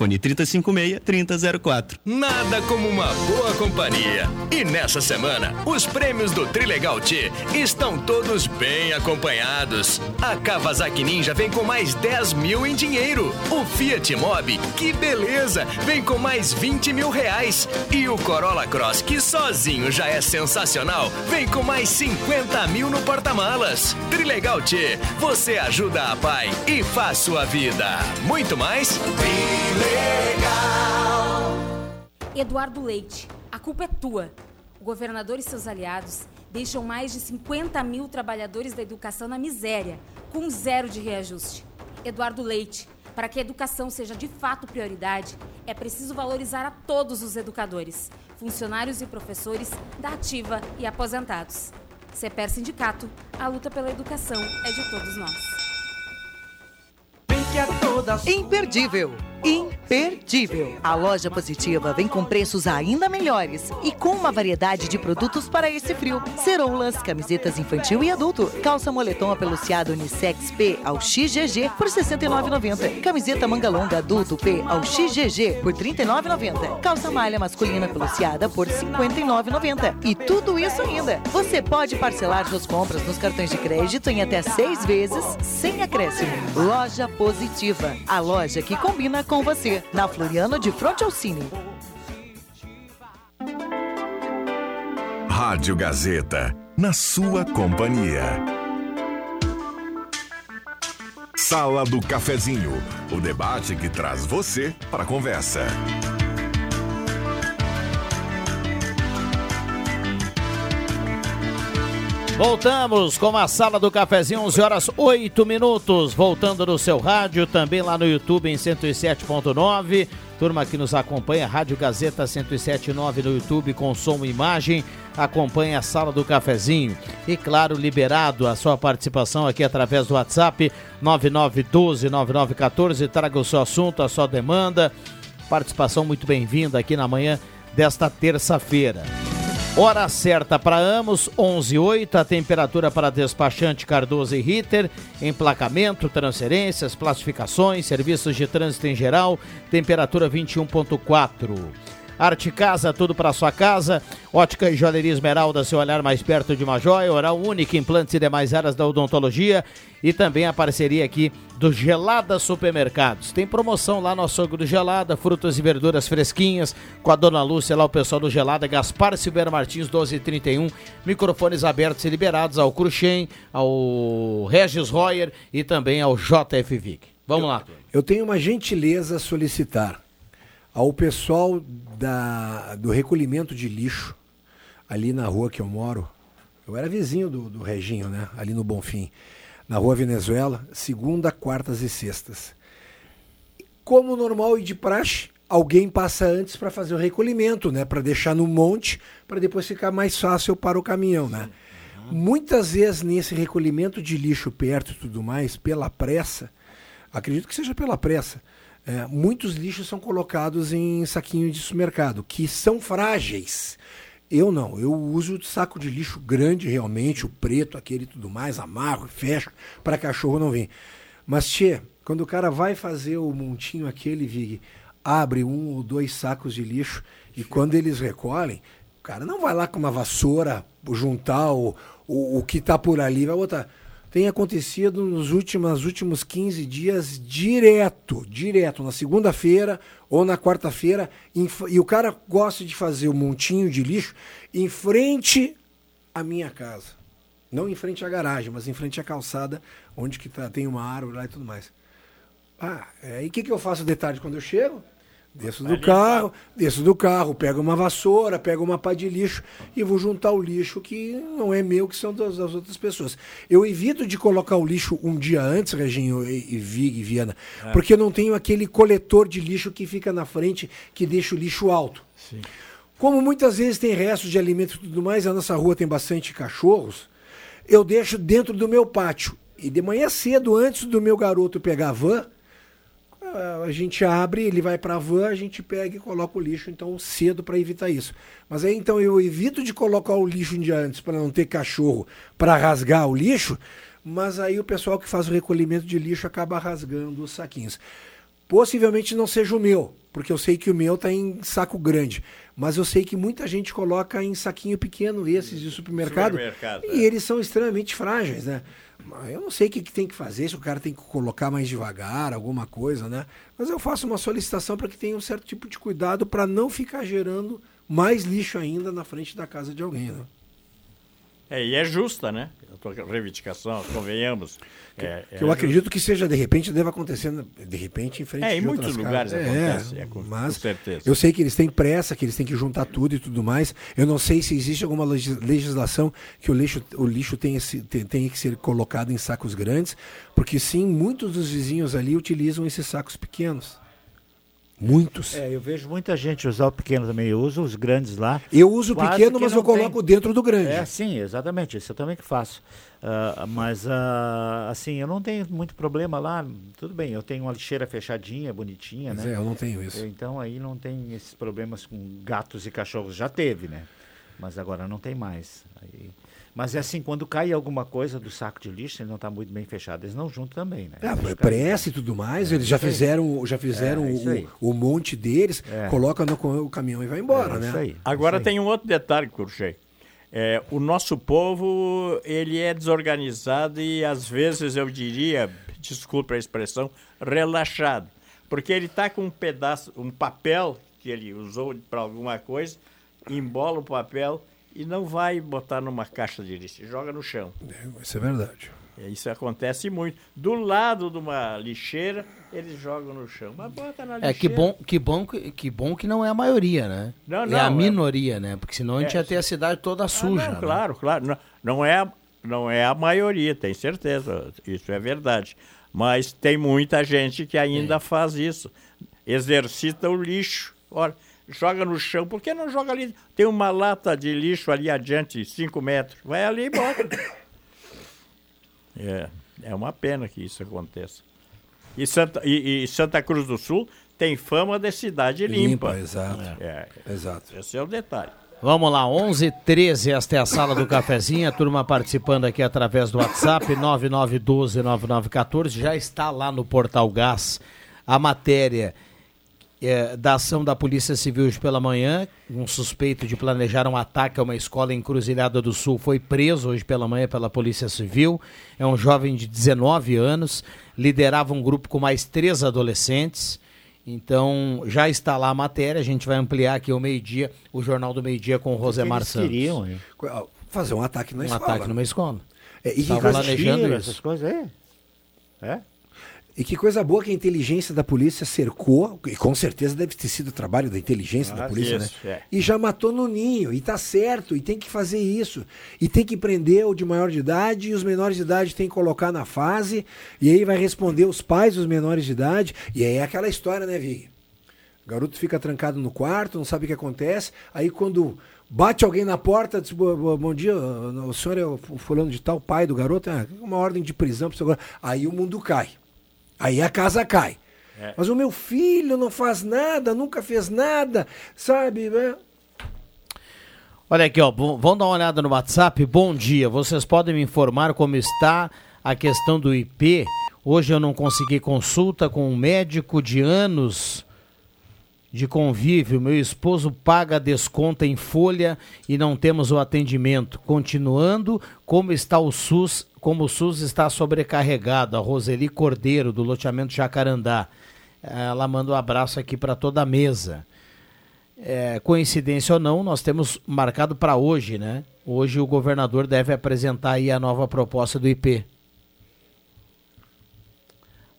Fone 3056-3004. Nada como uma boa companhia. E nessa semana, os prêmios do Trilegal T estão todos bem acompanhados. A Kawasaki Ninja vem com mais 10 mil em dinheiro. O Fiat Mobi, que beleza, vem com mais 20 mil reais. E o Corolla Cross, que sozinho já é sensacional, vem com mais 50 mil no porta-malas. Trilegal T, você ajuda a pai e faz sua vida. Muito mais? Eduardo Leite, a culpa é tua. O governador e seus aliados deixam mais de 50 mil trabalhadores da educação na miséria, com zero de reajuste. Eduardo Leite, para que a educação seja de fato prioridade, é preciso valorizar a todos os educadores, funcionários e professores da ativa e aposentados. CEPER Sindicato, a luta pela educação é de todos nós. Imperdível. Imperdível. A loja positiva vem com preços ainda melhores e com uma variedade de produtos para esse frio. Ceroulas, camisetas infantil e adulto, calça moletom apeluciado unissex P ao XGG por R$ 69,90. Camiseta manga longa adulto P ao XGG por R$ 39,90. Calça malha masculina peluciada por R$ 59,90. E tudo isso ainda. Você pode parcelar suas compras nos cartões de crédito em até seis vezes sem acréscimo. Loja Positiva. A loja que combina com você. Na Floriano de Fronte ao Cine. Rádio Gazeta, na sua companhia. Sala do Cafezinho, o debate que traz você para a conversa. Voltamos com a sala do cafezinho, 11 horas 8 minutos. Voltando no seu rádio, também lá no YouTube em 107.9. Turma que nos acompanha, Rádio Gazeta 107.9 no YouTube com som e imagem. Acompanha a sala do cafezinho. E claro, liberado a sua participação aqui através do WhatsApp 9912-9914. Traga o seu assunto, a sua demanda. Participação muito bem-vinda aqui na manhã desta terça-feira. Hora certa para Amos, 11 8, a temperatura para despachante Cardoso e Ritter, emplacamento, transferências, classificações, serviços de trânsito em geral, temperatura 21.4. Arte Casa, tudo para sua casa. Ótica e Joalheria Esmeralda, seu olhar mais perto de uma joia. Oral Única, implantes e demais áreas da odontologia. E também a parceria aqui do Gelada Supermercados. Tem promoção lá no açougue do Gelada, frutas e verduras fresquinhas. Com a dona Lúcia lá, o pessoal do Gelada, Gaspar Silveira Martins, 1231. Microfones abertos e liberados ao Cruxem, ao Regis Royer e também ao JF Vic. Vamos lá. Eu tenho uma gentileza a solicitar ao pessoal da, do recolhimento de lixo ali na rua que eu moro. Eu era vizinho do, do Reginho, né? Ali no Bonfim, na rua Venezuela, segunda, quartas e sextas. Como normal e de praxe, alguém passa antes para fazer o recolhimento, né? Para deixar no monte, para depois ficar mais fácil para o caminhão, né? Muitas vezes nesse recolhimento de lixo perto e tudo mais, pela pressa, acredito que seja pela pressa, é, muitos lixos são colocados em saquinho de supermercado, que são frágeis. Eu não, eu uso saco de lixo grande realmente, o preto, aquele e tudo mais, amarro, fecho, para cachorro não vir. Mas, tchê, quando o cara vai fazer o montinho aquele, Vig, abre um ou dois sacos de lixo e quando eles recolhem, o cara não vai lá com uma vassoura juntar o, o, o que está por ali, vai botar tem acontecido nos últimos, últimos 15 dias direto, direto, na segunda-feira ou na quarta-feira, e o cara gosta de fazer um montinho de lixo em frente à minha casa. Não em frente à garagem, mas em frente à calçada, onde que tá, tem uma árvore lá e tudo mais. Ah, é, e o que, que eu faço de tarde quando eu chego? Desço do carro, desço do carro, pego uma vassoura, pego uma pá de lixo e vou juntar o lixo que não é meu, que são das, das outras pessoas. Eu evito de colocar o lixo um dia antes, Reginho e, e Vig e Viana, é. porque eu não tenho aquele coletor de lixo que fica na frente, que deixa o lixo alto. Sim. Como muitas vezes tem restos de alimento e tudo mais, a nossa rua tem bastante cachorros, eu deixo dentro do meu pátio. E de manhã cedo, antes do meu garoto pegar a van, a gente abre, ele vai para a van, a gente pega e coloca o lixo, então cedo para evitar isso. Mas aí então eu evito de colocar o lixo um dia antes para não ter cachorro para rasgar o lixo, mas aí o pessoal que faz o recolhimento de lixo acaba rasgando os saquinhos. Possivelmente não seja o meu, porque eu sei que o meu está em saco grande. Mas eu sei que muita gente coloca em saquinho pequeno esses de supermercado, supermercado e é. eles são extremamente frágeis, né? Eu não sei o que, que, tem que fazer, se o cara tem que colocar mais devagar, alguma coisa, né? Mas eu faço uma solicitação para que tenha um certo tipo de cuidado para não ficar gerando mais lixo ainda na frente da casa de alguém, né? É, e é justa, né? A tua reivindicação, convenhamos. É, que é eu acredito que seja, de repente, deva acontecer, de repente, em frente É, em muitos lugares acontece, é, com, mas com certeza. Eu sei que eles têm pressa, que eles têm que juntar tudo e tudo mais. Eu não sei se existe alguma legislação que o lixo, o lixo tenha, tenha que ser colocado em sacos grandes, porque sim, muitos dos vizinhos ali utilizam esses sacos pequenos. Muitos. É, eu vejo muita gente usar o pequeno também. Eu uso os grandes lá. Eu uso o pequeno, mas eu coloco tem. dentro do grande. É, sim, exatamente. Isso eu também que faço. Uh, mas, uh, assim, eu não tenho muito problema lá. Tudo bem, eu tenho uma lixeira fechadinha, bonitinha, mas né? É, eu não tenho isso. Então aí não tem esses problemas com gatos e cachorros. Já teve, né? Mas agora não tem mais. Aí... Mas é assim, quando cai alguma coisa do saco de lixo, ele não está muito bem fechado, eles não juntam também, né? É, pressa e tudo mais, é, eles já fizeram, já fizeram é, o, o, monte deles, é. coloca no o caminhão e vai embora, é, né? Agora tem um outro detalhe, Curchei. É, o nosso povo, ele é desorganizado e às vezes eu diria, desculpa a expressão, relaxado. Porque ele está com um pedaço, um papel que ele usou para alguma coisa, embola o papel e não vai botar numa caixa de lixo, joga no chão. É, isso é verdade. É, isso acontece muito. Do lado de uma lixeira, eles jogam no chão. Mas bota na lixeira. É que bom que, bom, que bom que não é a maioria, né? Não, não, é a minoria, é... né? Porque senão a gente é, ia ter a cidade toda suja. Ah, não, né? Claro, claro. Não, não, é, não é a maioria, tem certeza. Isso é verdade. Mas tem muita gente que ainda faz isso. Exercita o lixo. Olha, joga no chão. Por que não joga ali? Tem uma lata de lixo ali adiante, 5 metros. Vai ali e bota. É, é uma pena que isso aconteça. E Santa, e, e Santa Cruz do Sul tem fama de cidade limpa. limpa exato. É, exato. Esse é o detalhe. Vamos lá, 11 13 esta é a sala do cafezinho, a turma participando aqui através do WhatsApp, 9912-9914, já está lá no Portal Gás a matéria é, da ação da Polícia Civil hoje pela manhã. Um suspeito de planejar um ataque a uma escola em Cruzilhada do Sul foi preso hoje pela manhã pela Polícia Civil. É um jovem de 19 anos, liderava um grupo com mais três adolescentes. Então, já está lá a matéria, a gente vai ampliar aqui ao meio-dia, o Jornal do Meio-Dia com o Rosemar Santos. queriam, hein? Fazer um ataque na um escola. ataque numa escola. É, e planejando isso. essas coisas aí. É? E que coisa boa que a inteligência da polícia cercou, e com certeza deve ter sido o trabalho da inteligência da Ah, polícia, isso, né? é. E já matou no ninho, e tá certo, e tem que fazer isso. E tem que prender o de maior de idade, e os menores de idade tem que colocar na fase, e aí vai responder os pais dos menores de idade, e aí é aquela história, né, Vig? O garoto fica trancado no quarto, não sabe o que acontece, aí quando bate alguém na porta, diz, "Bo- bo- bom dia, o senhor é o fulano de tal, pai do garoto, é uma ordem de prisão, pro seu garoto." aí o mundo cai. Aí a casa cai. É. Mas o meu filho não faz nada, nunca fez nada, sabe? né? Olha aqui, ó, vamos dar uma olhada no WhatsApp. Bom dia, vocês podem me informar como está a questão do IP? Hoje eu não consegui consulta com um médico de anos de convívio. Meu esposo paga desconto em folha e não temos o atendimento. Continuando, como está o SUS? Como o SUS está sobrecarregado? A Roseli Cordeiro, do loteamento Jacarandá. Ela manda um abraço aqui para toda a mesa. É, coincidência ou não, nós temos marcado para hoje, né? Hoje o governador deve apresentar aí a nova proposta do IP.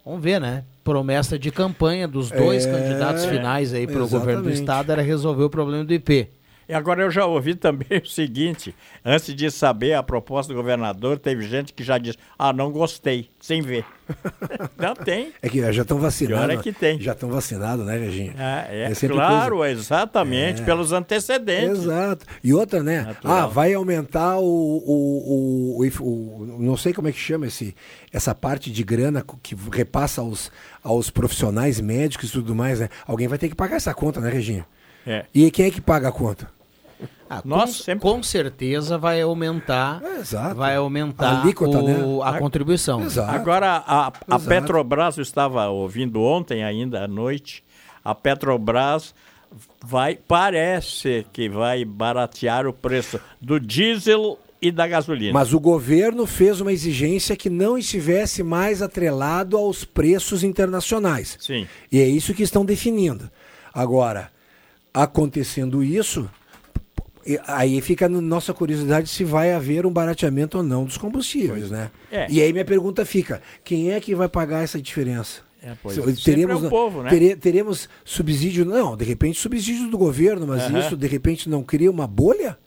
Vamos ver, né? Promessa de campanha dos dois É, candidatos finais aí para o governo do estado era resolver o problema do IP. E agora eu já ouvi também o seguinte: antes de saber a proposta do governador, teve gente que já disse: ah, não gostei, sem ver. não tem. É que já estão vacinados. Pior é que tem. Já estão vacinados, né, Reginha? É, é, sempre claro, coisa- exatamente, É. pelos antecedentes. Exato. E outra, né? Natural. Ah, vai aumentar o, o, o, o- Não sei como é que chama esse, essa parte de grana que repassa aos, aos profissionais médicos e tudo mais, né? Alguém vai ter que pagar essa conta, né, Reginha? É. E quem é que paga a conta? Ah, Nós com, sempre- com certeza vai aumentar, exato. vai aumentar A alíquota, o- né? a contribuição. Agora, a, a Exato. Petrobras, eu estava ouvindo ontem ainda à noite, a Petrobras vai, parece que vai baratear o preço do diesel e da gasolina. Mas o governo fez uma exigência que não estivesse mais atrelado aos preços internacionais. Sim. E é isso que estão definindo. Agora, acontecendo isso, e- aí fica na nossa curiosidade se vai haver um barateamento ou não dos combustíveis, né? É. E aí minha pergunta fica: quem é que vai pagar essa diferença? É, pois Se- é. Sempre é o povo, né? tere- teremos subsídio, não, de repente subsídio do governo, mas Aham. isso de repente não cria uma bolha?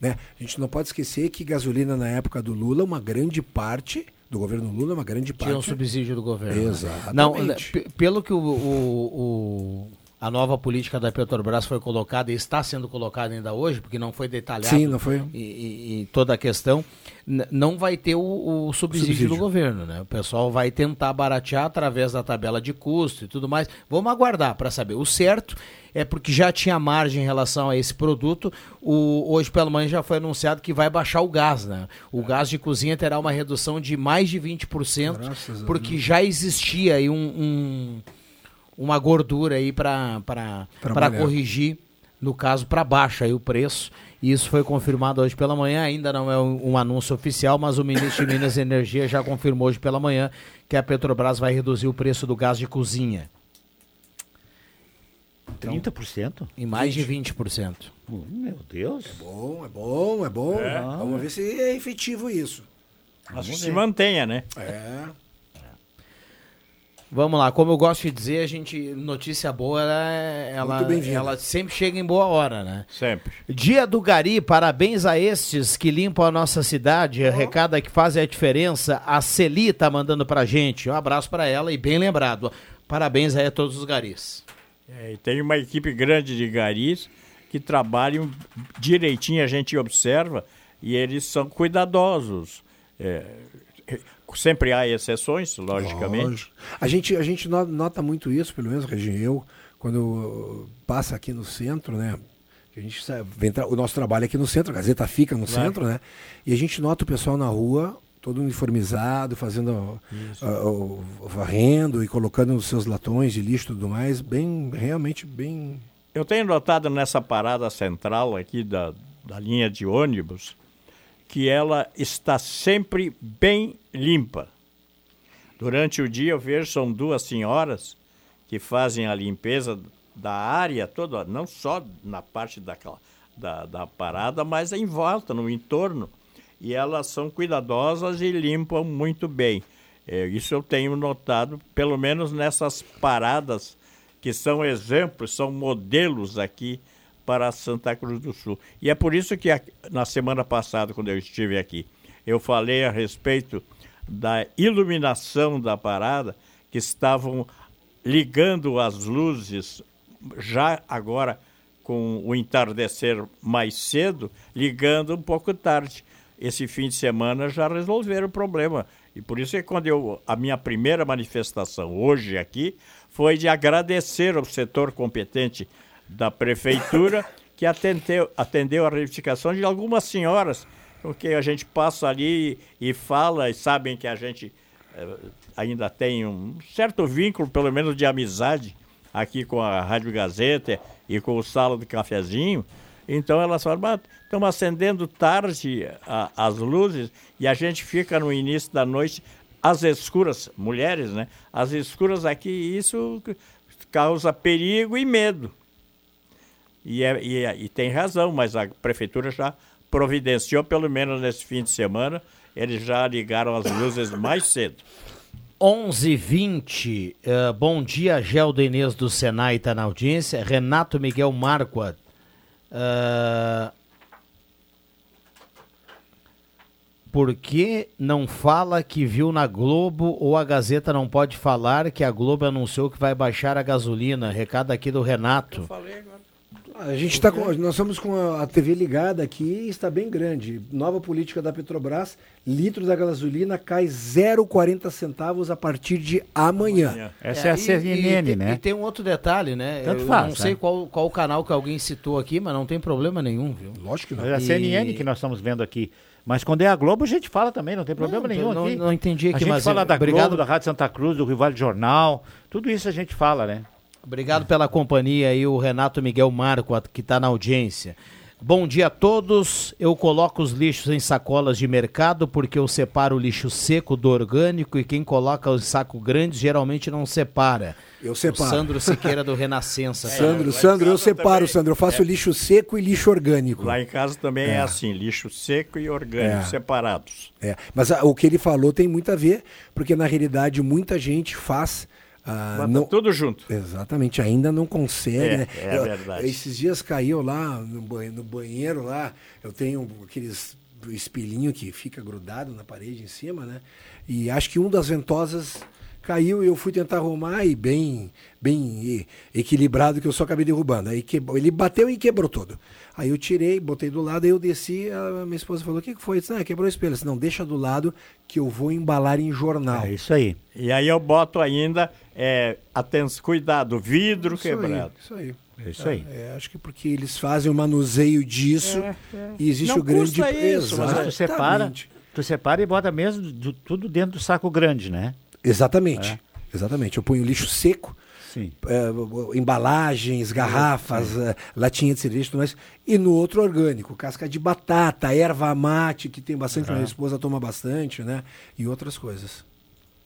Né? A gente não pode esquecer que gasolina na época do Lula, uma grande parte, do governo Lula, uma grande parte. Tinha um subsídio do governo. né? Exatamente. Não, né, pelo que o, o- o- a nova política da Petrobras foi colocada e está sendo colocada ainda hoje, porque não foi detalhado Sim, não foi. E, e- e toda a questão, não vai ter o, o subsídio, subsídio. do governo. Né? O pessoal vai tentar baratear através da tabela de custo e tudo mais. Vamos aguardar para saber. O certo é porque já tinha margem em relação a esse produto. O, hoje pela manhã já foi anunciado que vai baixar o gás. Né? O gás de cozinha terá uma redução de mais de 20%, Graças porque já existia aí um, um- uma gordura aí para corrigir, no caso, para baixo aí o preço. E isso foi confirmado hoje pela manhã, ainda não é um, um anúncio oficial, mas o ministro de Minas e Energia já confirmou hoje pela manhã que a Petrobras vai reduzir o preço do gás de cozinha. 30%? Em mais de 20%. Hum, Meu Deus. É bom, é bom, é bom. É. Vamos ver se é efetivo isso. Mas Vamos se ver. mantenha, né? É. Vamos lá, como eu gosto de dizer, a gente notícia boa, ela, é- ela, ela sempre chega em boa hora, né? Sempre. Dia do Gari, parabéns a estes que limpam a nossa cidade. Recado que fazem a diferença. A Celi tá mandando pra gente. Um abraço pra ela e bem lembrado. Parabéns aí a todos os garis. É, e tem uma equipe grande de garis que trabalham direitinho, a gente observa, e eles são cuidadosos. É, sempre há exceções, logicamente. Lógico. A gente, a gente no- nota muito isso, pelo menos, Reginho, eu, quando passa aqui no centro, né? A gente vem o nosso trabalho é aqui no centro, a Gazeta fica no Claro. centro, né? E a gente nota o pessoal na rua todo uniformizado, fazendo, ah, ah, varrendo e colocando os seus latões de lixo e tudo mais, bem, realmente bem... Eu tenho notado nessa parada central aqui da, da linha de ônibus que ela está sempre bem limpa. Durante o dia eu vejo são duas senhoras que fazem a limpeza da área toda, não só na parte daquela, da, da parada, mas em volta, no entorno. E elas são cuidadosas e limpam muito bem. É, isso eu tenho notado, pelo menos nessas paradas que são exemplos, são modelos aqui para Santa Cruz do Sul. E é por isso que na semana passada, quando eu estive aqui, eu falei a respeito da iluminação da parada, que estavam ligando as luzes já agora com o entardecer mais cedo, ligando um pouco tarde. Esse fim de semana já resolveram o problema. E por isso é quando eu a minha primeira manifestação hoje aqui foi de agradecer ao setor competente da prefeitura que atendeu, atendeu a reivindicação de algumas senhoras, porque a gente passa ali e fala e sabem que a gente eh, ainda tem um certo vínculo, pelo menos de amizade, aqui com a Rádio Gazeta e com o Sala do Cafezinho. Então elas falam, "Mas estamos acendendo tarde a- as luzes e a gente fica no início da noite às escuras, mulheres, né? Às escuras aqui, isso causa perigo e medo. E, é- e é- e tem razão, mas a prefeitura já providenciou, pelo menos nesse fim de semana, eles já ligaram as luzes mais cedo. 11:20. eh, bom dia, Geldo Inês do Senai está na audiência. Renato Miguel Marquardt. eh, por que não fala que viu na Globo ou a Gazeta não pode falar que a Globo anunciou que vai baixar a gasolina? Recado aqui do Renato. A gente está com, nós estamos com a, a TV ligada aqui e está bem grande. Nova política da Petrobras, litro da gasolina cai 0,40 centavos a partir de amanhã. Essa é, a e- CNN, e, né? E tem um outro detalhe, né? Tanto Eu faz, não sei né? qual, qual canal que alguém citou aqui, mas não tem problema nenhum, viu? Lógico que É a CNN que nós estamos vendo aqui. Mas quando é a Globo, a gente fala também, não tem problema Não, nenhum não- aqui. não entendi aqui, A gente mas fala eu- da obrigado. Globo, da Rádio Santa Cruz, do Rival Jornal, tudo isso a gente fala, né? Obrigado pela companhia aí, o Renato Miguel Marco, que está na audiência. Bom dia a todos. Eu coloco os lixos em sacolas de mercado porque eu separo o lixo seco do orgânico e quem coloca os saco grandes geralmente não separa. Eu separo. O Sandro Siqueira do Renascença. Sandro, Sandro, eu separo, Sandro. Eu faço lixo seco e lixo orgânico. Lá em casa também é, É. assim, lixo seco e orgânico, É. separados. É, mas a- o que ele falou tem muito a ver, porque na realidade muita gente faz. Ah, Bota não, tudo junto. Exatamente, ainda não consegue, É, né? é Eu- verdade. Esses dias caiu lá no banheiro, no banheiro lá, eu tenho aqueles espelhinho que fica grudado na parede em cima, né? E acho que um das ventosas caiu e eu fui tentar arrumar e bem, bem e- equilibrado que eu só acabei derrubando. Aí quebrou, ele bateu e quebrou todo. Aí eu tirei, botei do lado, aí eu desci, a minha esposa falou: "O que que foi?" Eu disse, "Ah, quebrou o espelho." Eu disse, "Não, deixa do lado que eu vou embalar em jornal." É isso aí. E aí eu boto ainda, é, atenção, cuidado, vidro Isso aí, quebrado. isso aí. É isso aí. É, acho que porque eles fazem o manuseio disso É, e existe Não o grande mas Mas tu separa, tu separa e bota mesmo do- tudo dentro do saco grande, né? Exatamente. Exatamente. Eu ponho lixo seco, Sim. é, embalagens, garrafas, é, latinha de cerveja e tudo mais. E no outro orgânico, casca de batata, erva mate, que tem bastante, Uhum. minha esposa toma bastante, né? E outras coisas.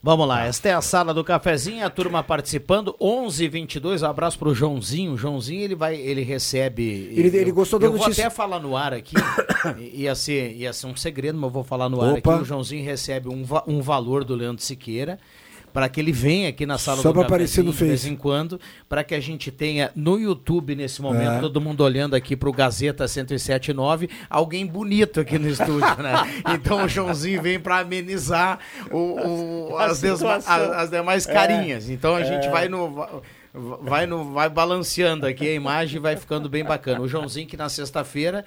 Vamos lá, esta é a sala do cafezinho, a turma participando, 11 h 22 um abraço pro Joãozinho, o Joãozinho ele vai, ele recebe... Ele- ele eu- gostou da Eu vou notícia. até falar no ar aqui, ia ser, ia ser um segredo, mas eu vou falar no ar Opa. aqui, o Joãozinho recebe um, um valor do Leandro Siqueira, para que ele venha aqui na sala Só do aparecer no de vez em quando, para que a gente tenha no YouTube nesse momento, É. todo mundo olhando aqui pro Gazeta 1079, alguém bonito aqui no estúdio, né? Então o Joãozinho vem para amenizar o, o- A as, desma- situação. as- demais É. carinhas. Então a gente É. vai no va- vai no vai balanceando aqui a imagem e vai ficando bem bacana. O Joãozinho que na sexta-feira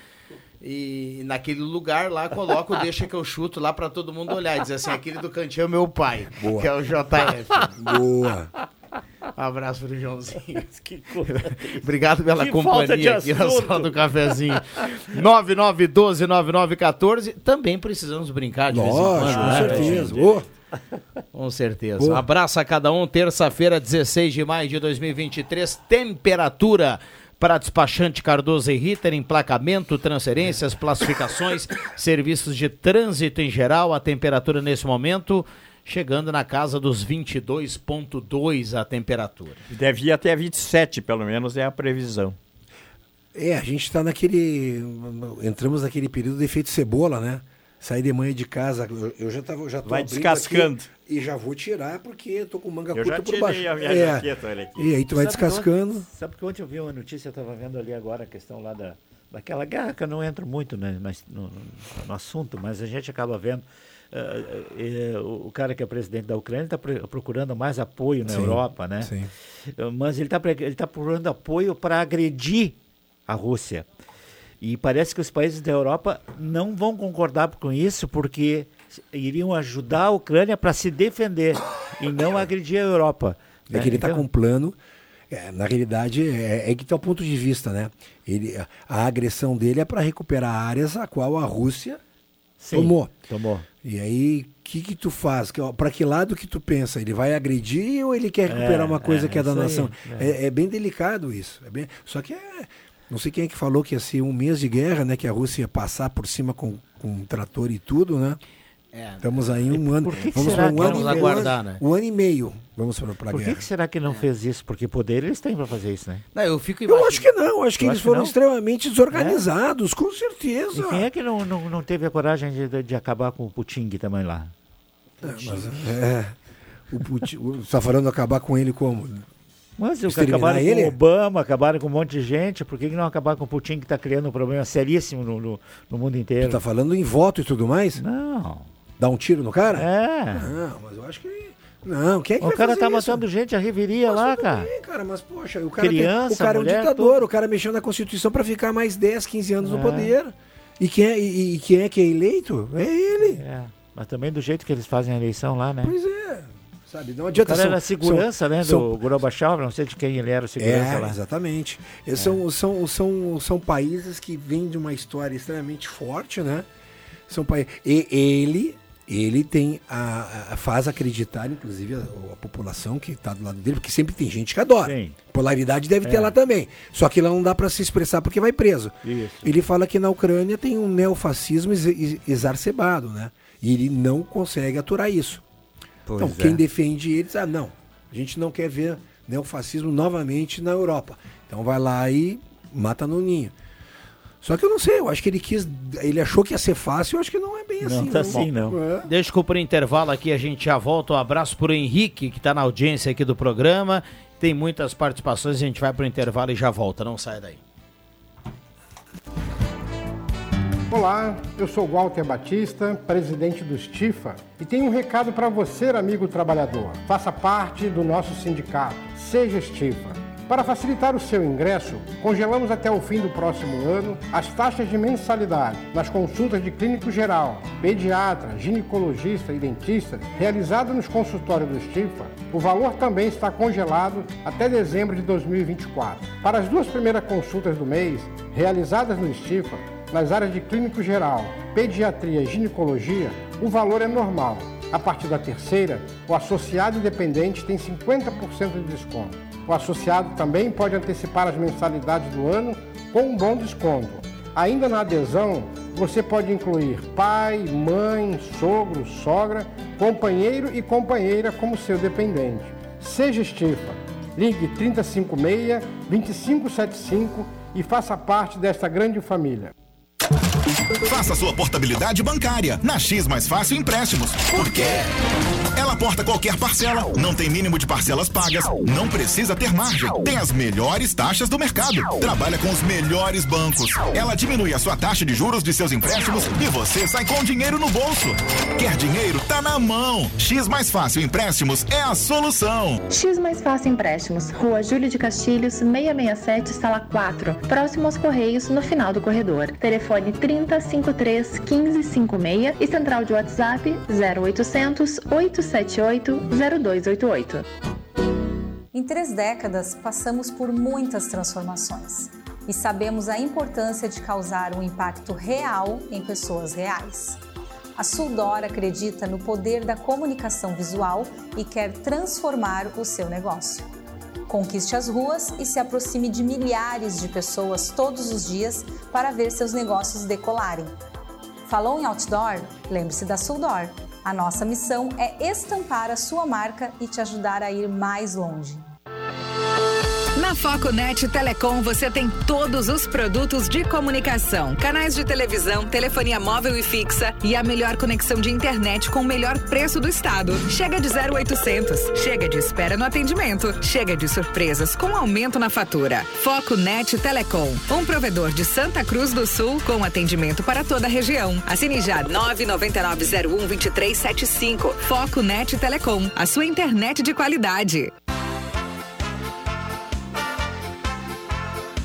e naquele lugar lá coloca o deixa que eu chuto lá para todo mundo olhar e dizer assim, aquele do cantinho é meu pai, Boa. que é o JF. Boa. Abraço pro Joãozinho. Que coisa Obrigado pela Que companhia aqui na sala do cafezinho. 9912-9914. Também precisamos brincar de vez em Lógico, quando, com né, certeza. Ô. Com certeza. Um abraço a cada um. Terça-feira, 16 de maio de 2023. Temperatura para despachante Cardoso e Ritter, emplacamento, transferências, classificações, serviços de trânsito em geral. A temperatura nesse momento chegando na casa dos 22,2 a temperatura. Deve ir até 27, pelo menos, é a previsão. É, a gente está naquele. Entramos naquele período de efeito cebola, né? Saí de manhã de casa, eu, já tava, já tô Vai descascando. aqui e já vou tirar porque tô com manga Eu já curta por baixo. a minha é. jaqueta, olha aqui. E aí tu vai Sabe descascando. Sabe que ontem eu vi uma notícia, eu estava vendo ali agora a questão lá da, daquela guerra, que eu não entro muito né, mas no, no- assunto, mas a gente acaba vendo. eh, eh, o o cara que é presidente da Ucrânia está procurando mais apoio na Sim, Europa, né? sim. Eh, Mas ele está ele tá procurando apoio para agredir a Rússia. E parece que os países da Europa não vão concordar com isso, porque iriam ajudar a Ucrânia para se defender e não agredir a Europa. É que ele está Então- com um plano. é, na realidade, é, é que tem o ponto de vista, né? Ele, a, agressão dele é para recuperar áreas a qual a Rússia Sim, tomou. Tomou. E aí, o que que tu faz? Para que lado que tu pensa? Ele vai agredir ou ele quer recuperar É, uma coisa é, que é da isso aí, nação? é. É. é bem delicado isso. É bem... Só que é. Não sei quem é que falou que ia ser um mês de guerra, né? Que a Rússia ia passar por cima com, com um trator e tudo, né? É. Estamos aí um ano. por que que vamos para um que ano, vamos e meio, aguardar, ano- né? um ano e meio. Vamos para a Por guerra. que, que será que não fez isso? Porque poder eles têm para fazer isso, né? Não, eu fico Eu acho que não, acho que Eu eles acho que foram não. extremamente desorganizados, com certeza. E quem é que não, não, não teve a coragem de, de- acabar com o Putin também lá? É, mas, é, o Putin, o, você tá falando acabar com ele como? Mas acabaram ele? com o Obama, acabaram com um monte de gente. Por que, que não acabar com o Putin que está criando um problema seríssimo no, no, no mundo inteiro? Tu tá falando em voto e tudo mais? Não. Dar um tiro no cara? É. Não, mas eu acho que. Não, quem é que o vai cara tá isso? matando gente, a reviria lá, cara. Bem, cara, mas poxa, o cara, tem- Criança, o cara é um mulher, ditador, tudo. o cara mexeu na Constituição para ficar mais 10, 15 anos É. no poder. E quem, é, e, e quem é que é eleito? É ele. É. Mas também do jeito que eles fazem a eleição lá, né? Pois é. Sabe, não O adianta cara são- era segurança, são- né? são- Do Gorbachev, não sei de quem ele era o segurança É, lá. exatamente. Eles São, são, são, são países que vêm de uma história extremamente forte, né? São países. E ele, ele tem a, a- faz acreditar, inclusive, a, a população que está do lado dele, porque sempre tem gente que adora. Sim. Polaridade deve ter É. lá também. Só que lá não dá para se expressar porque vai preso. Isso. Ele fala que na Ucrânia tem um neofascismo ex- ex- exacerbado, né? E ele não consegue aturar isso. Pois então, é. quem defende ele diz, ah, não, a gente não quer ver neofascismo novamente na Europa. Então vai lá e mata no ninho. Só que eu não sei, eu acho que ele quis, ele achou que ia ser fácil, eu acho que não é bem Não assim. tá assim, não. É. Deixa eu cumprir intervalo aqui, a gente já volta. Um abraço pro Henrique, que está na audiência aqui do programa. Tem muitas participações, a gente vai pro intervalo e já volta. Não sai daí. Olá, eu sou Walter Batista, presidente do Stifa, e tenho um recado para você, amigo trabalhador. Faça parte do nosso sindicato. Seja Stifa. Para facilitar o seu ingresso, congelamos até o fim do próximo ano as taxas de mensalidade nas consultas de clínico geral, pediatra, ginecologista e dentista realizadas nos consultórios do Stifa. O valor também está congelado até dezembro de 2024. Para as duas primeiras consultas do mês, realizadas no Stifa, nas áreas de clínico geral, pediatria e ginecologia, o valor é normal. A partir da terceira, o associado independente tem 50% de desconto. O associado também pode antecipar as mensalidades do ano com um bom desconto. Ainda na adesão, você pode incluir pai, mãe, sogro, sogra, companheiro e companheira como seu dependente. Seja Estifa. Ligue 356 2575 e faça parte desta grande família. Faça sua portabilidade bancária na X Mais Fácil Empréstimos. Por quê? Ela porta qualquer parcela, não tem mínimo de parcelas pagas, não precisa ter margem, tem as melhores taxas do mercado, trabalha com os melhores bancos. Ela diminui a sua taxa de juros de seus empréstimos e você sai com dinheiro no bolso. Quer dinheiro? Tá na mão. X Mais Fácil Empréstimos é a solução. X Mais Fácil Empréstimos, Rua Júlio de Castilhos, 667, sala 4, próximo aos Correios, no final do corredor. Telefone 3053 1556 e central de WhatsApp 0800 878 0288. Em três décadas, passamos por muitas transformações e sabemos a importância de causar um impacto real em pessoas reais. A Suldor acredita no poder da comunicação visual e quer transformar o seu negócio. Conquiste as ruas e se aproxime de milhares de pessoas todos os dias para ver seus negócios decolarem. Falou em outdoor? Lembre-se da Suldor. A nossa missão é estampar a sua marca e te ajudar a ir mais longe. Na Foconet Telecom você tem todos os produtos de comunicação, canais de televisão, telefonia móvel e fixa e a melhor conexão de internet com o melhor preço do estado. Chega de 0800, chega de espera no atendimento, chega de surpresas com aumento na fatura. Foconet Telecom, um provedor de Santa Cruz do Sul com atendimento para toda a região. Assine já 999012375. Foconet Telecom, a sua internet de qualidade.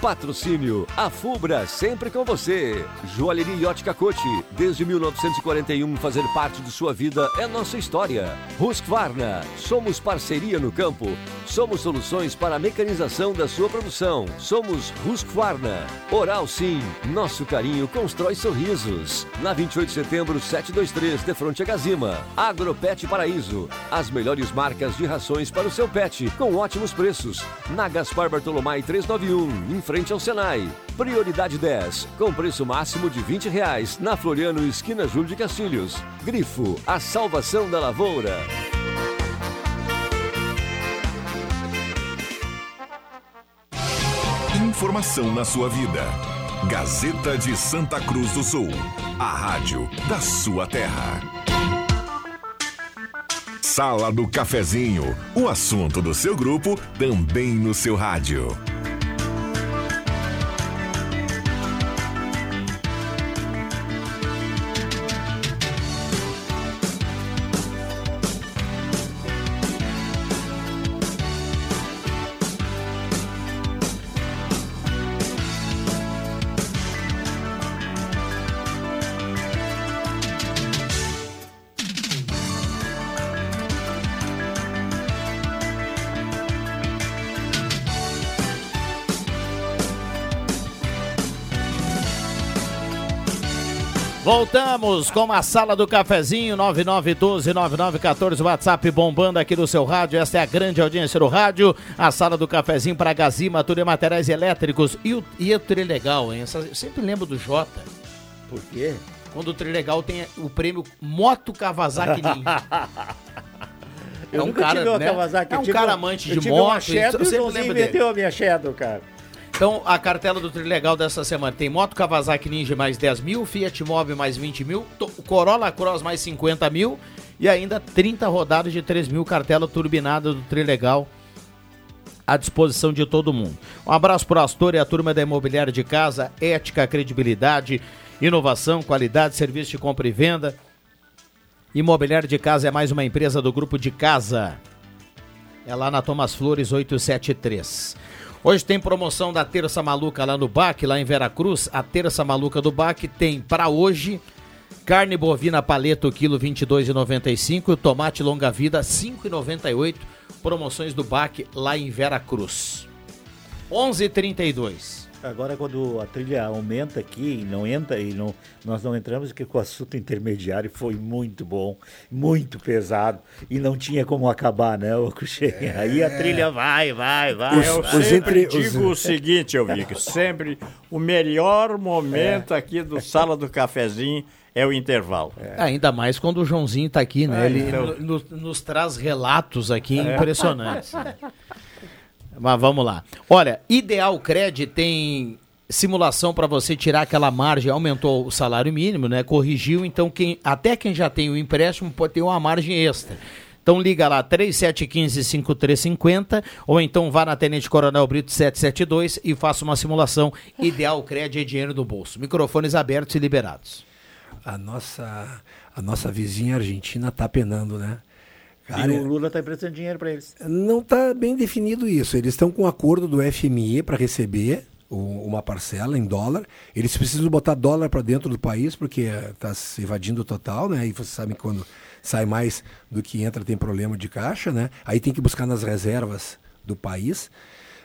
Patrocínio A Fubra, sempre com você. Joalheria Yacht Cacote. Desde 1941, fazer parte de sua vida é nossa história. Husqvarna. Somos parceria no campo. Somos soluções para a mecanização da sua produção. Somos Husqvarna. Oral Sim. Nosso carinho constrói sorrisos. Na 28 de setembro, 723, de fronte a Gazima. Agropet Paraíso. As melhores marcas de rações para o seu pet, com ótimos preços. Na Gaspar Bartolomai 391, em frente ao Senai. Prioridade 10, com preço máximo de 20 reais. Na Floriano, esquina Júlio de Castilhos. Grifo, a salvação da lavoura. Informação na sua vida. Gazeta de Santa Cruz do Sul. A rádio da sua terra. Sala do Cafezinho. O assunto do seu grupo também no seu rádio. Voltamos com a sala do cafezinho 99129914 WhatsApp bombando aqui no seu rádio. Esta é a grande audiência do rádio. A sala do cafezinho para Gazima, tudo em materiais elétricos e o, e o Trilegal, hein? Essa- eu sempre lembro do Jota. Por quê? Quando o Trilegal tem o prêmio Moto Kawasaki Ninja. Eu nunca tive uma Kawasaki, É um tive cara amante eu de tive uma moto. Shadow eu e o Joãozinho dele. meteu a minha Shadow, cara. Então, a cartela do Trilegal dessa semana tem Moto Kawasaki Ninja mais 10 mil, Fiat Mobi mais 20 mil, Corolla Cross mais 50 mil e ainda 30 rodadas de 3 mil cartela turbinada do Trilegal à disposição de todo mundo. Um abraço para o Astor e a turma da Imobiliária de Casa, ética, credibilidade, inovação, qualidade, serviço de compra e venda. Imobiliária de Casa é mais uma empresa do grupo de casa. É lá na Thomas Flores 873. Hoje tem promoção da Terça Maluca lá no BAC, lá em Veracruz. A Terça Maluca do BAC tem para hoje carne bovina paleta, quilo 22,95, tomate longa vida 5,98. Promoções do BAC lá em Veracruz. 11:32. Agora, quando a trilha aumenta aqui e não entra, e não, nós não entramos, porque o assunto intermediário foi muito bom, muito pesado, e não tinha como acabar, né, o Cruxem? Aí a trilha vai, vai, vai. Eu vai. sempre digo o seguinte, eu Vic, sempre o melhor momento aqui do Sala do Cafezinho é o intervalo. Ainda mais quando o Joãozinho tá aqui, né? É, Ele então. no- no- nos traz relatos aqui É. impressionantes. Mas vamos lá. Olha, Ideal Cred tem simulação para você tirar aquela margem, aumentou o salário mínimo, né? Corrigiu, então quem até quem já tem o empréstimo pode ter uma margem extra. Então liga lá 3715-5350 ou então vá na Tenente Coronel Brito 772 e faça uma simulação. Ideal Cred é dinheiro do bolso. Microfones abertos e liberados. a nossa, a nossa vizinha Argentina está penando, né? E o Lula está emprestando dinheiro para eles. Não está bem definido isso. Eles estão com um acordo do FMI para receber uma parcela em dólar. Eles precisam botar dólar para dentro do país porque está se evadindo total, né? E vocês sabem que quando sai mais do que entra tem problema de caixa, né? Aí tem que buscar nas reservas do país.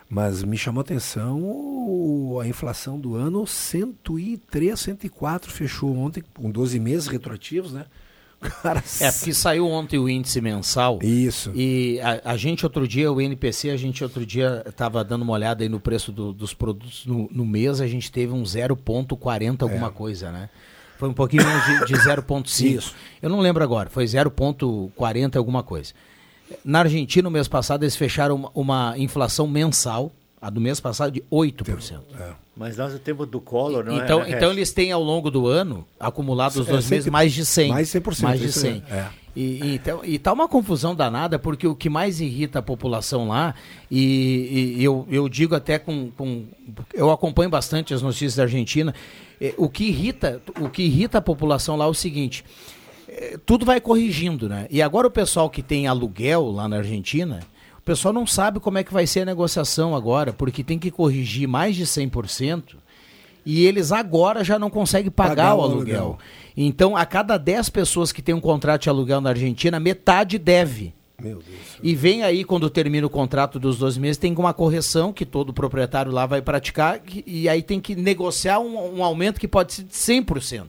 Mas me chamou a atenção a inflação do ano 103, 104 fechou ontem com 12 meses retroativos, né? Cara, É, porque saiu ontem o índice mensal. Isso. E a, a gente outro dia, o NPC, a gente outro dia estava dando uma olhada aí no preço do- dos produtos no, no mês, a gente teve um 0,40 alguma coisa, né? Foi um pouquinho menos de, de 0,5. Isso. Eu não lembro agora, foi 0,40 alguma coisa. Na Argentina, no mês passado, eles fecharam uma, uma inflação mensal, a do mês passado, de 8%. Mas nós temos do Collor, não Então, é? então eles têm ao longo do ano, acumulado os É, dois meses, mais de 100. mais 100%, Mais de isso 100. é, é. E, e, então, e tá uma confusão danada, porque o que mais irrita a população lá, e, e eu, eu digo até com, com. Eu acompanho bastante as notícias da Argentina. eh, o, que irrita, o que irrita a população lá é o seguinte: eh, tudo vai corrigindo, né? E agora o pessoal que tem aluguel lá na Argentina, o pessoal não sabe como é que vai ser a negociação agora, porque tem que corrigir mais de 100%. E eles agora já não conseguem pagar, Pagar o aluguel. aluguel. Então, a cada 10 pessoas que têm um contrato de aluguel na Argentina, metade deve. Meu Deus. E vem aí, quando termina o contrato dos dois meses, tem uma correção que todo proprietário lá vai praticar, e aí tem que negociar um, um aumento que pode ser de 100%.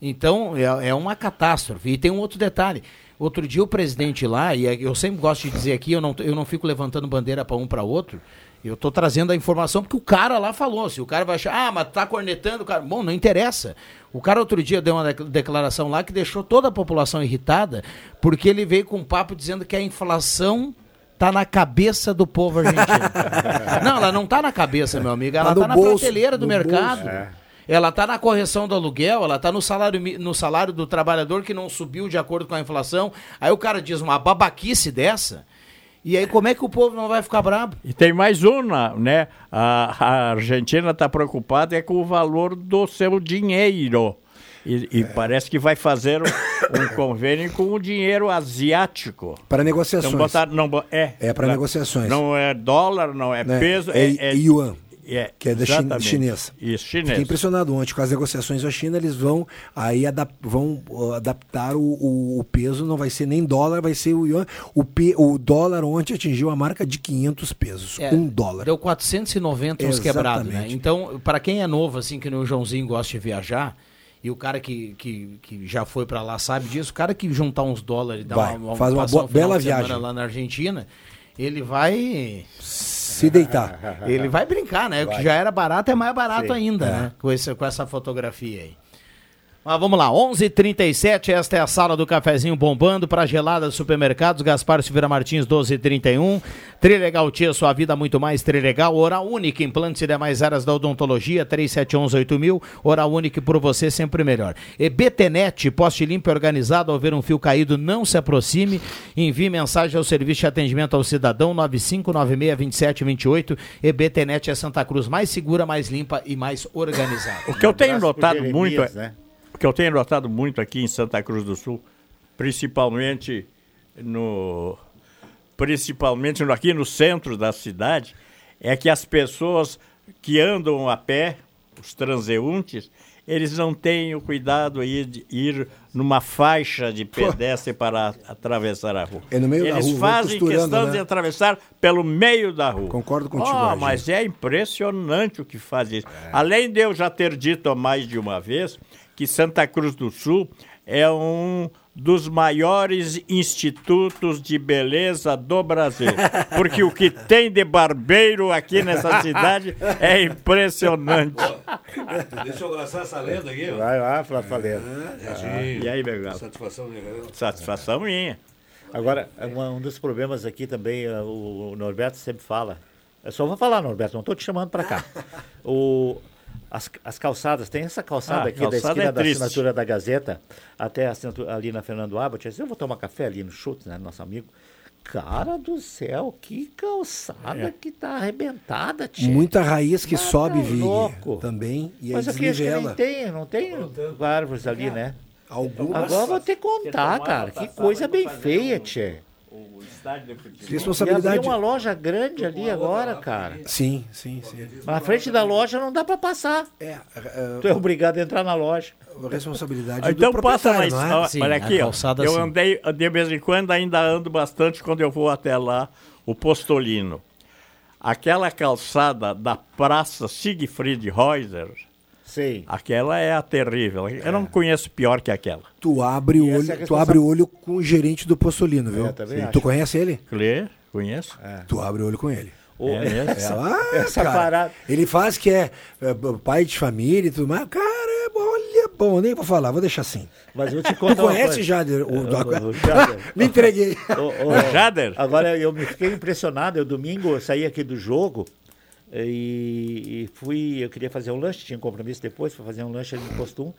Então, é, é uma catástrofe. E tem um outro detalhe. Outro dia o presidente lá, e é- eu sempre gosto de dizer aqui, eu não, eu não fico levantando bandeira para um para outro, eu tô trazendo a informação porque o cara lá falou. Se o cara vai achar, ah, mas tá cornetando o cara. Bom, não interessa. O cara outro dia deu uma dec- declaração lá que deixou toda a população irritada, porque ele veio com um papo dizendo que a inflação tá na cabeça do povo argentino. não, ela não tá na cabeça, meu amigo, ela Tá tá, na bolso, prateleira do mercado. bolso. É. Ela está na correção do aluguel, ela está no salário, no salário do trabalhador que não subiu de acordo com a inflação. Aí o cara diz uma babaquice dessa. E aí como é que o povo não vai ficar brabo? E tem mais uma, né? A, a Argentina está preocupada é com o valor do seu dinheiro. E, e parece que vai fazer um, um convênio com o dinheiro asiático. Para negociações. Não botar, não, é, É para negociações. Não é dólar, não é, Né? peso, é, é, yuan, é, que é da China, chinesa. Isso, Fiquei chinês. impressionado ontem com as negociações da China, eles vão aí adap- vão adaptar o, o- o peso, não vai ser nem dólar, vai ser o yuan. O, pe- o dólar ontem atingiu a marca de 500 pesos, É, um dólar. Deu 490 uns quebrados, né? Então, para quem é novo, assim, que o Joãozinho gosta de viajar, e o cara que, que, que já foi para lá sabe disso, o cara que juntar uns dólares e dar Vai, uma, faz uma boa- bela viagem. lá na Argentina, ele vai Se deitar. Ele vai brincar, né? O que Vai. já era barato é mais barato Sim. ainda, É. né? Com, esse, com essa fotografia aí. Mas vamos lá, 11:37 esta é a sala do cafezinho bombando para gelada dos supermercados, Gaspar Silveira Martins 1231, Trilegal Tia, sua vida muito mais Trilegal, Oral Única, implantes e demais áreas da odontologia, 3711-8000, Oral Única por você sempre melhor. E BTnet, poste limpo e organizado, ao ver um fio caído, não se aproxime, envie mensagem ao serviço de atendimento ao cidadão 95962728 e BTnet é Santa Cruz mais segura, mais limpa e mais organizada. O que eu tenho notado Jeremias, muito, é- né? O que eu tenho notado muito aqui em Santa Cruz do Sul, principalmente no, principalmente no- aqui no centro da cidade, é que as pessoas que andam a pé, os transeuntes, eles não têm o cuidado aí de ir numa faixa de pedestre para atravessar a rua. É no meio da eles rua, vão fazem questão né? de atravessar pelo meio da rua. Concordo contigo, Oh, mas é impressionante o que faz isso. Além de eu já ter dito mais de uma vez que Santa Cruz do Sul é um dos maiores institutos de beleza do Brasil. Porque o que tem de barbeiro aqui nessa cidade é impressionante. Deixa eu lançar essa lenda aqui, ó. Vai lá, Flávio Falenda. Ah, E aí, Bergal? Satisfação minha, galera. Satisfação minha. Agora, um dos problemas aqui também, eh, o, o Norberto sempre fala. Eu só vou falar, Norberto, não estou te chamando para cá. O, as, as calçadas, tem essa calçada Ah, aqui da calçada esquina é da assinatura da Gazeta até a assinatura, ali na Fernando Abbott. Eu vou tomar café ali no Chutes, né, nosso amigo. Cara do céu, que calçada É. que tá arrebentada, tia. Muita raiz que sobe, tá Vig, louco. também, e aí Mas aqui acho que nem desnivela. tem, não tem árvores ali, né? Algumas. Agora vou ter que contar, cara. Que coisa bem feia, tia. O estádio de futebol. Responsabilidade. E abriu uma loja grande ali agora, cara. Sim, sim, sim. Na frente da loja não dá pra passar. É, Tu é obrigado a entrar na loja. Responsabilidade Então do passa mais. não é? Sim, olha aqui, ó. calçada, Eu sim. andei de vez em quando, ainda ando bastante quando eu vou até lá, o Postolino. Aquela calçada da Praça Siegfried Reuser, Sim. aquela é a terrível. Eu não conheço pior que aquela. Tu abre o E essa olho, é tu abre o olho com o gerente do Postolino, viu? É. Tu conhece ele? Clê, conheço. Tu abre o olho com ele. Ô, É? É lá, Essa cara, parada. Ele faz que é, é, pai de família e tudo mais. Cara, é olha, bom, nem vou falar, vou deixar assim. Mas eu te Tu conto uma conhece. Jader? O, O- o Jader. Me entreguei. Ô, ô, Jader? Agora eu me fiquei impressionado. Eu domingo eu saí aqui do jogo e, e fui. Eu queria fazer um lanche, tinha um compromisso depois, fui fazer um lanche ali no posto 1.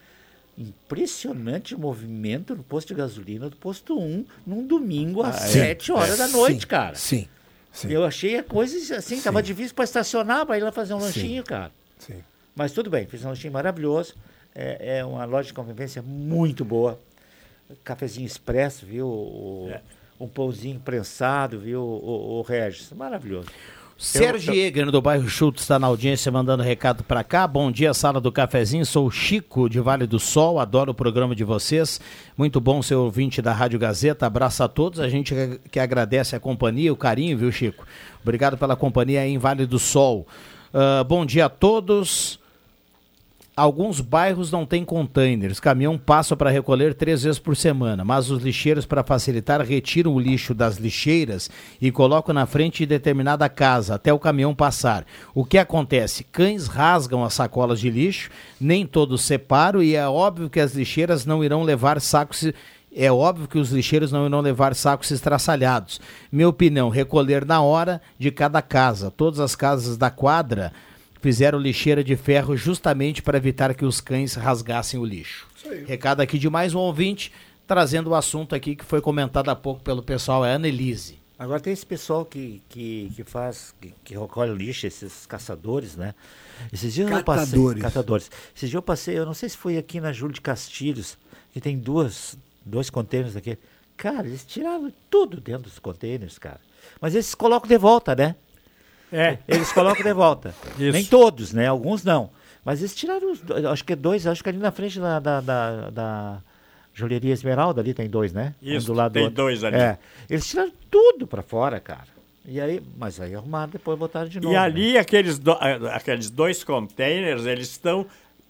Impressionante o movimento no posto de gasolina do posto 1 num domingo às Ah, sim. 7 horas da Sim, noite, cara. Sim, sim. Eu achei a coisa assim, tava difícil para estacionar para ir lá fazer um Sim. lanchinho, cara. Sim. Mas tudo bem, fiz um lanchinho maravilhoso. É, é uma loja de convivência muito boa. Cafezinho expresso, viu? O- É. Um pãozinho prensado, viu? O, o Regis. Maravilhoso. Sérgio Eger, do bairro Schultz, está na audiência mandando recado para cá. Bom dia, sala do cafezinho. Sou o Chico de Vale do Sol, adoro o programa de vocês. Muito bom ser ouvinte da Rádio Gazeta. Abraço a todos. A gente que- agradece a companhia, o carinho, viu, Chico? Obrigado pela companhia aí em Vale do Sol. Ah, bom dia a todos. Alguns bairros não têm containers. Caminhão passa para recolher três vezes por semana, mas os lixeiros, para facilitar, retiram o lixo das lixeiras e colocam na frente de determinada casa até o caminhão passar. O que acontece? Cães rasgam as sacolas de lixo, nem todos separam e é óbvio que as lixeiras não irão levar sacos. É óbvio que os lixeiros não irão levar sacos estraçalhados. Minha opinião, recolher na hora de cada casa. Todas as casas da quadra fizeram lixeira de ferro justamente para evitar que os cães rasgassem o lixo. Recado aqui de mais um ouvinte, trazendo o assunto aqui que foi comentado há pouco pelo pessoal, é a Annelise. Agora tem esse pessoal que, que, que faz, que, que recolhe lixo, esses caçadores, né? Esses dias eu passei. Catadores. Catadores. Esses dias eu passei, eu não sei se foi aqui na Júlio de Castilhos, que tem duas, dois contêineres aqui. Cara, eles tiraram tudo dentro dos contêineres, cara. Mas eles colocam de volta, né? É. Eles colocam de volta. Isso. Nem todos, né? Alguns não. Mas eles tiraram, os dois, acho que é dois, acho que ali na frente da, da, da, da Joalheria Esmeralda ali tem dois, né? Isso, do lado do tem dois ali. É. Eles tiraram tudo pra fora, cara. E aí, mas aí arrumaram, depois botaram de novo. E né? ali, aqueles, do- aqueles dois containers, eles estão.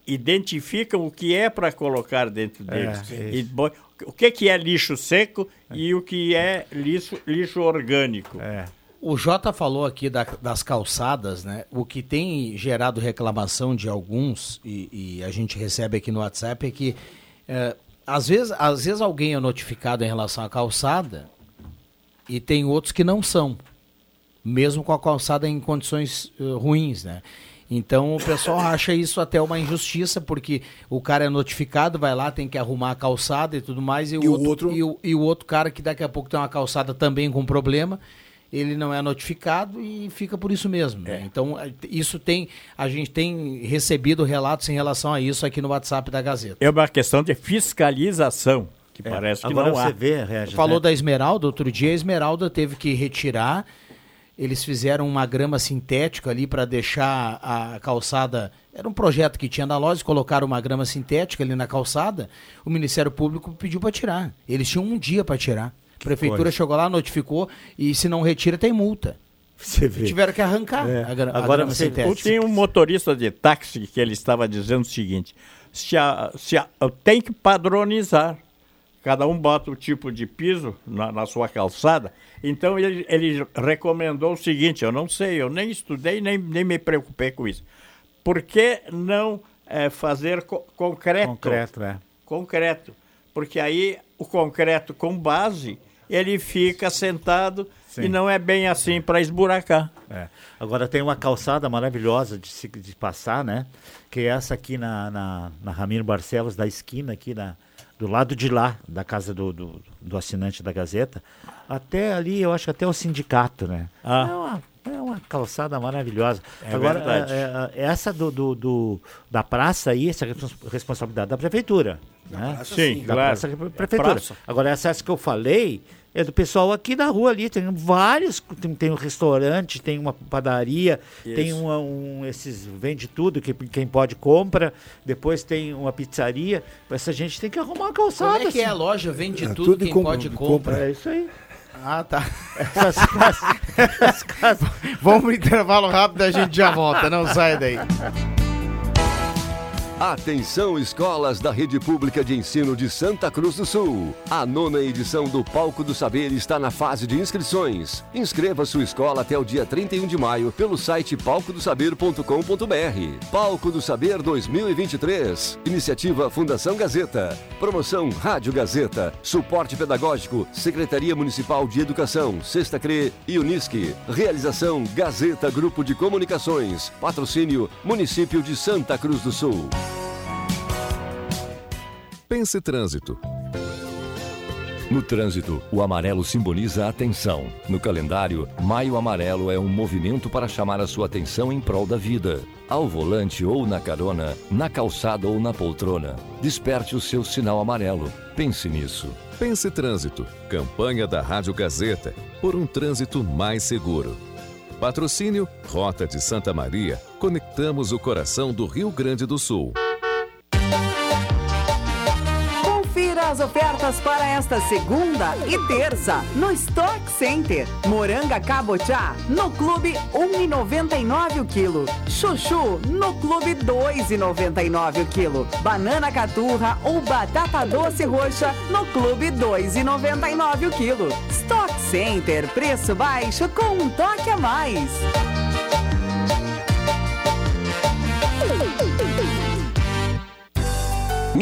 identificam o que é para colocar dentro É, deles. isso. E o que, que é lixo seco e o que é lixo, lixo orgânico. É. O Jota falou aqui da- das calçadas, né? O que tem gerado reclamação de alguns, e, e a gente recebe aqui no WhatsApp, é que é, às, vezes, às vezes alguém é notificado em relação à calçada e tem outros que não são, mesmo com a calçada em condições eh, ruins, né? Então o pessoal acha isso até uma injustiça, porque o cara é notificado, vai lá, tem que arrumar a calçada e tudo mais, e, o, E o outro, outro- E, o, e o outro cara que daqui a pouco tem uma calçada também com problema, ele não é notificado e fica por isso mesmo. né? Então isso tem, a gente tem recebido relatos em relação a isso aqui no WhatsApp da Gazeta. É uma questão de fiscalização, que parece que Agora não há. você vê, Regis, Falou né? da Esmeralda, outro dia a Esmeralda teve que retirar. Eles fizeram uma grama sintética ali para deixar a calçada. Era um projeto que tinha na loja, colocaram uma grama sintética ali na calçada. O Ministério Público pediu para tirar. Eles tinham um dia para tirar. A prefeitura coisa. chegou lá, notificou e se não retira tem multa. Você vê. Tiveram que arrancar É. a, gra a Agora grama você-. Tem um motorista de táxi que ele estava dizendo o seguinte: se a, se a, tem que padronizar. Cada um bota o tipo de piso na, na sua calçada. Então ele, ele recomendou o seguinte: eu não sei, eu nem estudei, nem, nem me preocupei com isso. Por que não eh, fazer co- concreto? Concreto, é. Concreto. Porque aí o concreto com base, ele fica sentado Sim. e não é bem assim para esburacar. É. Agora tem uma calçada maravilhosa de, se- de passar, né? Que é essa aqui na, na, na Ramiro Barcelos, da esquina aqui na, do lado de lá, da casa do, do, do assinante da Gazeta, até ali, eu acho que até o sindicato, né? Ah. É, uma, é uma calçada maravilhosa. É Agora, verdade. é- é- essa do, do, do- da praça aí, essa é respons- responsabilidade da prefeitura. né? praça, sim, da claro. praça, é É prefeitura. praça. Agora, essa, essa que eu falei é do pessoal aqui da rua ali. Tem vários, tem, tem um restaurante, tem uma padaria, tem Isso. uma- um, esses vende tudo, que quem pode compra. Depois tem uma pizzaria. Essa gente tem que arrumar uma calçada. Como é que é a assim. loja? Vende É, tudo, tudo quem com- pode compra. compra. É isso aí. Ah, tá. Essas Vamos pro intervalo rápido, a gente já volta. Não sai daí. Atenção escolas da Rede Pública de Ensino de Santa Cruz do Sul. A nona edição do Palco do Saber está na fase de inscrições. Inscreva sua escola até o dia 31 de maio pelo site palcodosaber.com.br. Palco do Saber 2023. Iniciativa Fundação Gazeta. Promoção Rádio Gazeta. Suporte pedagógico Secretaria Municipal de Educação, Sexta CRE e Unisque. Realização Gazeta Grupo de Comunicações. Patrocínio Município de Santa Cruz do Sul. Pense Trânsito. No trânsito, o amarelo simboliza atenção. No calendário, Maio Amarelo é um movimento para chamar a sua atenção em prol da vida. Ao volante ou na carona, na calçada ou na poltrona, desperte o seu sinal amarelo. Pense nisso. Pense Trânsito. Campanha da Rádio Gazeta por um trânsito mais seguro. Patrocínio Rota de Santa Maria. Conectamos o coração do Rio Grande do Sul. As ofertas para esta segunda e terça no Stock Center. Moranga cabotiá no Clube 1,99 o quilo. Chuchu no Clube 2,99 o quilo. Banana caturra ou batata doce roxa no Clube 2,99 o quilo. Stock Center, preço baixo com um toque a mais.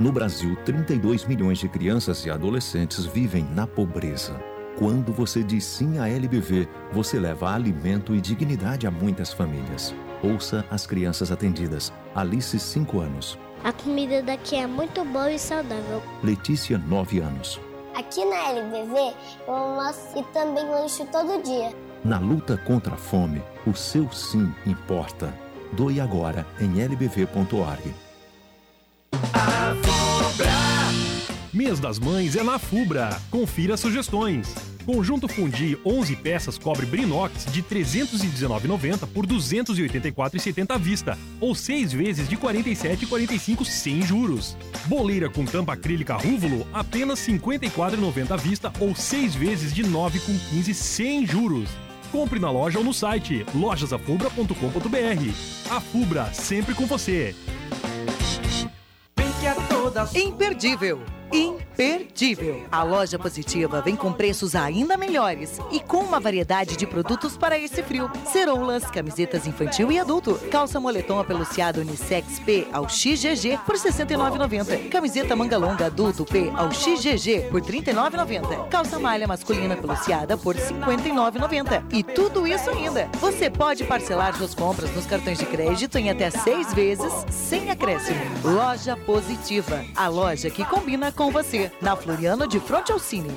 No Brasil, 32 milhões de crianças e adolescentes vivem na pobreza. Quando você diz sim à LBV, você leva alimento e dignidade a muitas famílias. Ouça as crianças atendidas. Alice, 5 anos. A comida daqui é muito boa e saudável. Letícia, 9 anos. Aqui na LBV, eu almoço e também lancho todo dia. Na luta contra a fome, o seu sim importa. Doe agora em lbv.org. Mês das Mães é na Fubra. Confira sugestões. Conjunto Fundi 11 peças cobre Brinox de R$ 319,90 por R$ 284,70 à vista, ou 6 vezes de R$ 47,45 sem juros. Boleira com tampa acrílica Rúvulo apenas R$ 54,90 à vista, ou 6 vezes de R$ 9,15 sem juros. Compre na loja ou no site lojasafubra.com.br. A Fubra, sempre com você. Imperdível. A loja positiva vem com preços ainda melhores e com uma variedade de produtos para esse frio. Ceroulas, camisetas infantil e adulto, calça moletom apeluciado unissex P ao XGG por R$ 69,90. Camiseta manga longa adulto P ao XGG por R$ 39,90. Calça malha masculina peluciada por R$ 59,90. E tudo isso ainda. Você pode parcelar suas compras nos cartões de crédito em até seis vezes sem acréscimo. Loja Positiva. A loja que combina com você. Na Floriano de Fronte ao Cine.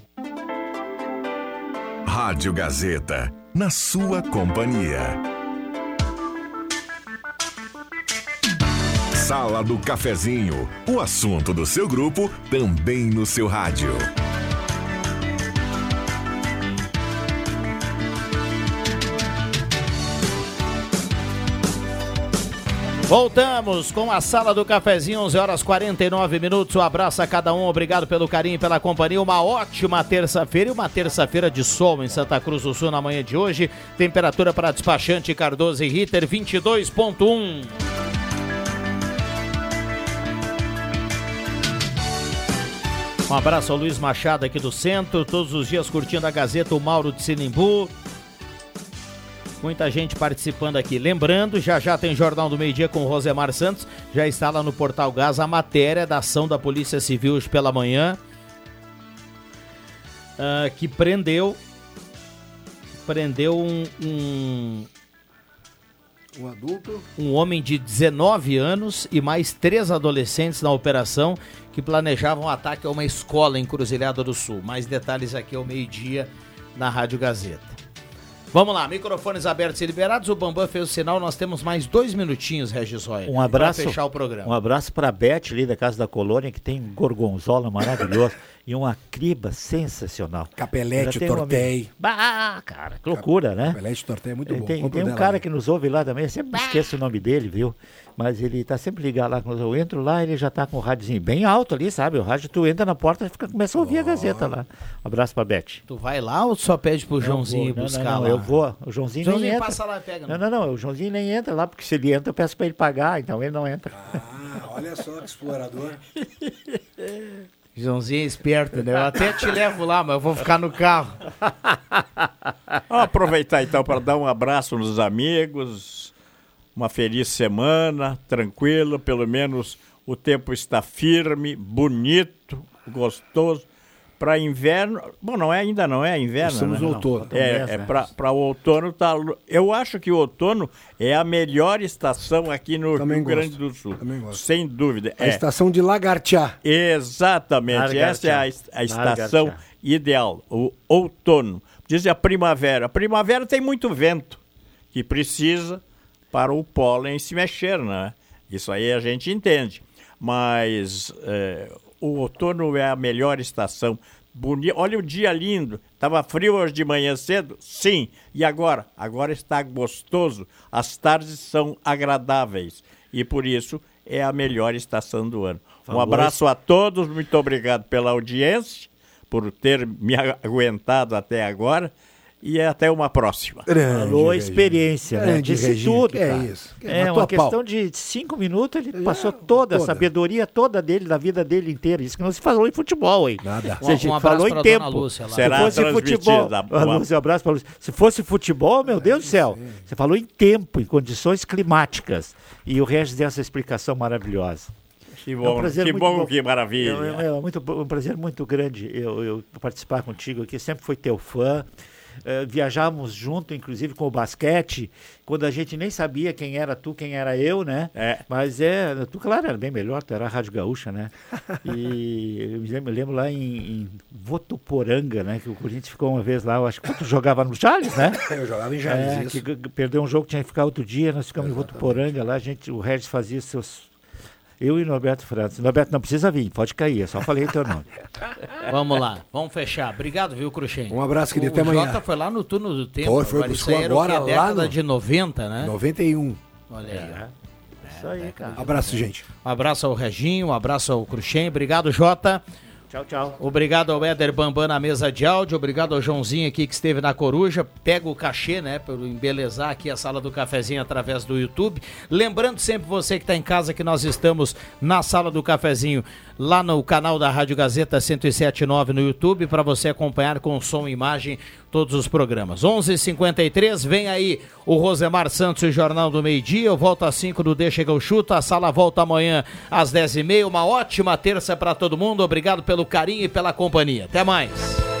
Rádio Gazeta, na sua companhia. Sala do Cafezinho, o assunto do seu grupo também no seu rádio. Voltamos com a sala do cafezinho, 11 horas 49 minutos. Um abraço a cada um, obrigado pelo carinho e pela companhia. Uma ótima terça-feira e uma terça-feira de sol em Santa Cruz do Sul na manhã de hoje. Temperatura para despachante Cardoso e Ritter 22.1. Um abraço ao Luiz Machado aqui do centro, todos os dias curtindo a Gazeta, o Mauro de Sinimbu. Muita gente participando aqui. Lembrando, já já tem Jornal do Meio Dia com o Rosemar Santos. Já está lá no Portal Gás a matéria da ação da Polícia Civil hoje pela manhã. ah, que prendeu. Prendeu um, um, Um adulto. um homem de 19 anos e mais três adolescentes na operação que planejavam um ataque a uma escola em Cruzilhada do Sul. Mais detalhes aqui ao meio-dia na Rádio Gazeta. Vamos lá, microfones abertos e liberados. O Bambam fez o sinal. Nós temos mais dois minutinhos, Regis Roy. Um abraço. Para fechar o programa. Um abraço para a Beth ali da Casa da Colônia, que tem um gorgonzola maravilhoso e uma criba sensacional. Capelete, tortei. Bah, cara, que loucura, né? Capelete, tortei é muito bom. Tem, tem um dela cara que nos ouve lá também, eu sempre esqueço o nome dele, viu? Mas ele tá sempre ligado lá. Quando eu entro lá, ele já tá com o rádiozinho bem alto ali, sabe? O rádio, tu entra na porta e fica, começa a ouvir a Gazeta lá. Um abraço pra Beth. Tu vai lá ou tu só pede pro Joãozinho Eu vou, buscar não, não, lá? Eu vou. O Joãozinho, Joãozinho nem entra. passa lá e pega, Não, não, não. O Joãozinho nem entra lá, porque se ele entra, eu peço pra ele pagar, então ele não entra. Ah, olha só que explorador. Joãozinho é esperto, né? Eu até te levo lá, mas eu vou ficar no carro. Vamos aproveitar então para dar um abraço nos amigos, uma feliz semana, tranquilo, pelo menos o tempo está firme, bonito, gostoso. Para inverno, bom, não é ainda não é inverno, Estamos né? no outono. É, Mês, é né? para o outono tá. Eu acho que o outono é a melhor estação aqui no Também Rio gosto. Grande do Sul, Também gosto. sem dúvida. A é. estação de Lagartear. Exatamente, Lagartear. essa é a, a estação Lagartear. ideal, o outono. Diz a primavera. A primavera tem muito vento que precisa para o pólen se mexer, né? Isso aí a gente entende. Mas é, o outono é a melhor estação. Boni... Olha o dia lindo. Estava frio hoje de manhã cedo? Sim. E agora? Agora está gostoso. As tardes são agradáveis. E por isso é a melhor estação do ano. Um abraço a todos. Muito obrigado pela audiência, por ter me aguentado até agora. E até uma próxima. Falou a experiência, né? Grande Disse Reginho, tudo, que é cara. isso. É matou uma a pau. questão de cinco minutos, ele passou toda, a toda. sabedoria toda dele, da vida dele inteira. Isso que não se falou em futebol, hein? Nada. Você Um- um abraço falou em tempo. Lúcia lá. Se Será fosse futebol. Ah, Lúcia, um abraço pra Lúcia. Se fosse futebol, meu Deus do céu, você falou em tempo, em condições climáticas. E o Regis deu essa explicação maravilhosa. Que É um bom, prazer que, bom bom. que maravilha. É, é muito, um prazer muito grande eu, eu participar contigo aqui. Sempre fui teu fã. Eh, viajávamos junto, inclusive com o basquete, quando a gente nem sabia quem era tu, quem era eu, né? É. Mas é, tu, claro, era bem melhor, tu era a Rádio Gaúcha, né? E eu me lembro, lembro lá em, em Votuporanga, né? Que o Corinthians ficou uma vez lá, eu acho que tu jogava no Charles, né? Eu jogava em Jales, É, isso. que perdeu um jogo, tinha que ficar outro dia, nós ficamos em Votuporanga lá, a gente, o Regis fazia seus. Eu e Norberto Francis. Norberto, não precisa vir, pode cair, eu só falei teu nome. Vamos lá, vamos fechar. Obrigado, viu, Cruxem? Um abraço, querido, O até amanhã. Jota foi lá no turno do tempo. Foi, foi, agora. buscou o agora lá década no- de 90, né? 91. Olha aí. ó. Isso aí, cara. Abraço, gente. Um abraço ao Reginho, um abraço ao Cruxem. Obrigado, Jota. Tchau, tchau. Obrigado ao Éder Bambam na mesa de áudio. Obrigado ao Joãozinho aqui que esteve na Coruja. Pega o cachê, né? Por embelezar aqui a sala do cafezinho através do YouTube. Lembrando sempre você que está em casa que nós estamos na sala do cafezinho lá no canal da Rádio Gazeta 1079 no YouTube para você acompanhar com som e imagem todos os programas. 11:53 vem aí o Rosemar Santos e o Jornal do Meio Dia. Eu volto às 5 do Deixa que eu chuto. A sala volta amanhã às 10h30. Uma ótima terça para todo mundo. Obrigado pelo carinho e pela companhia. Até mais.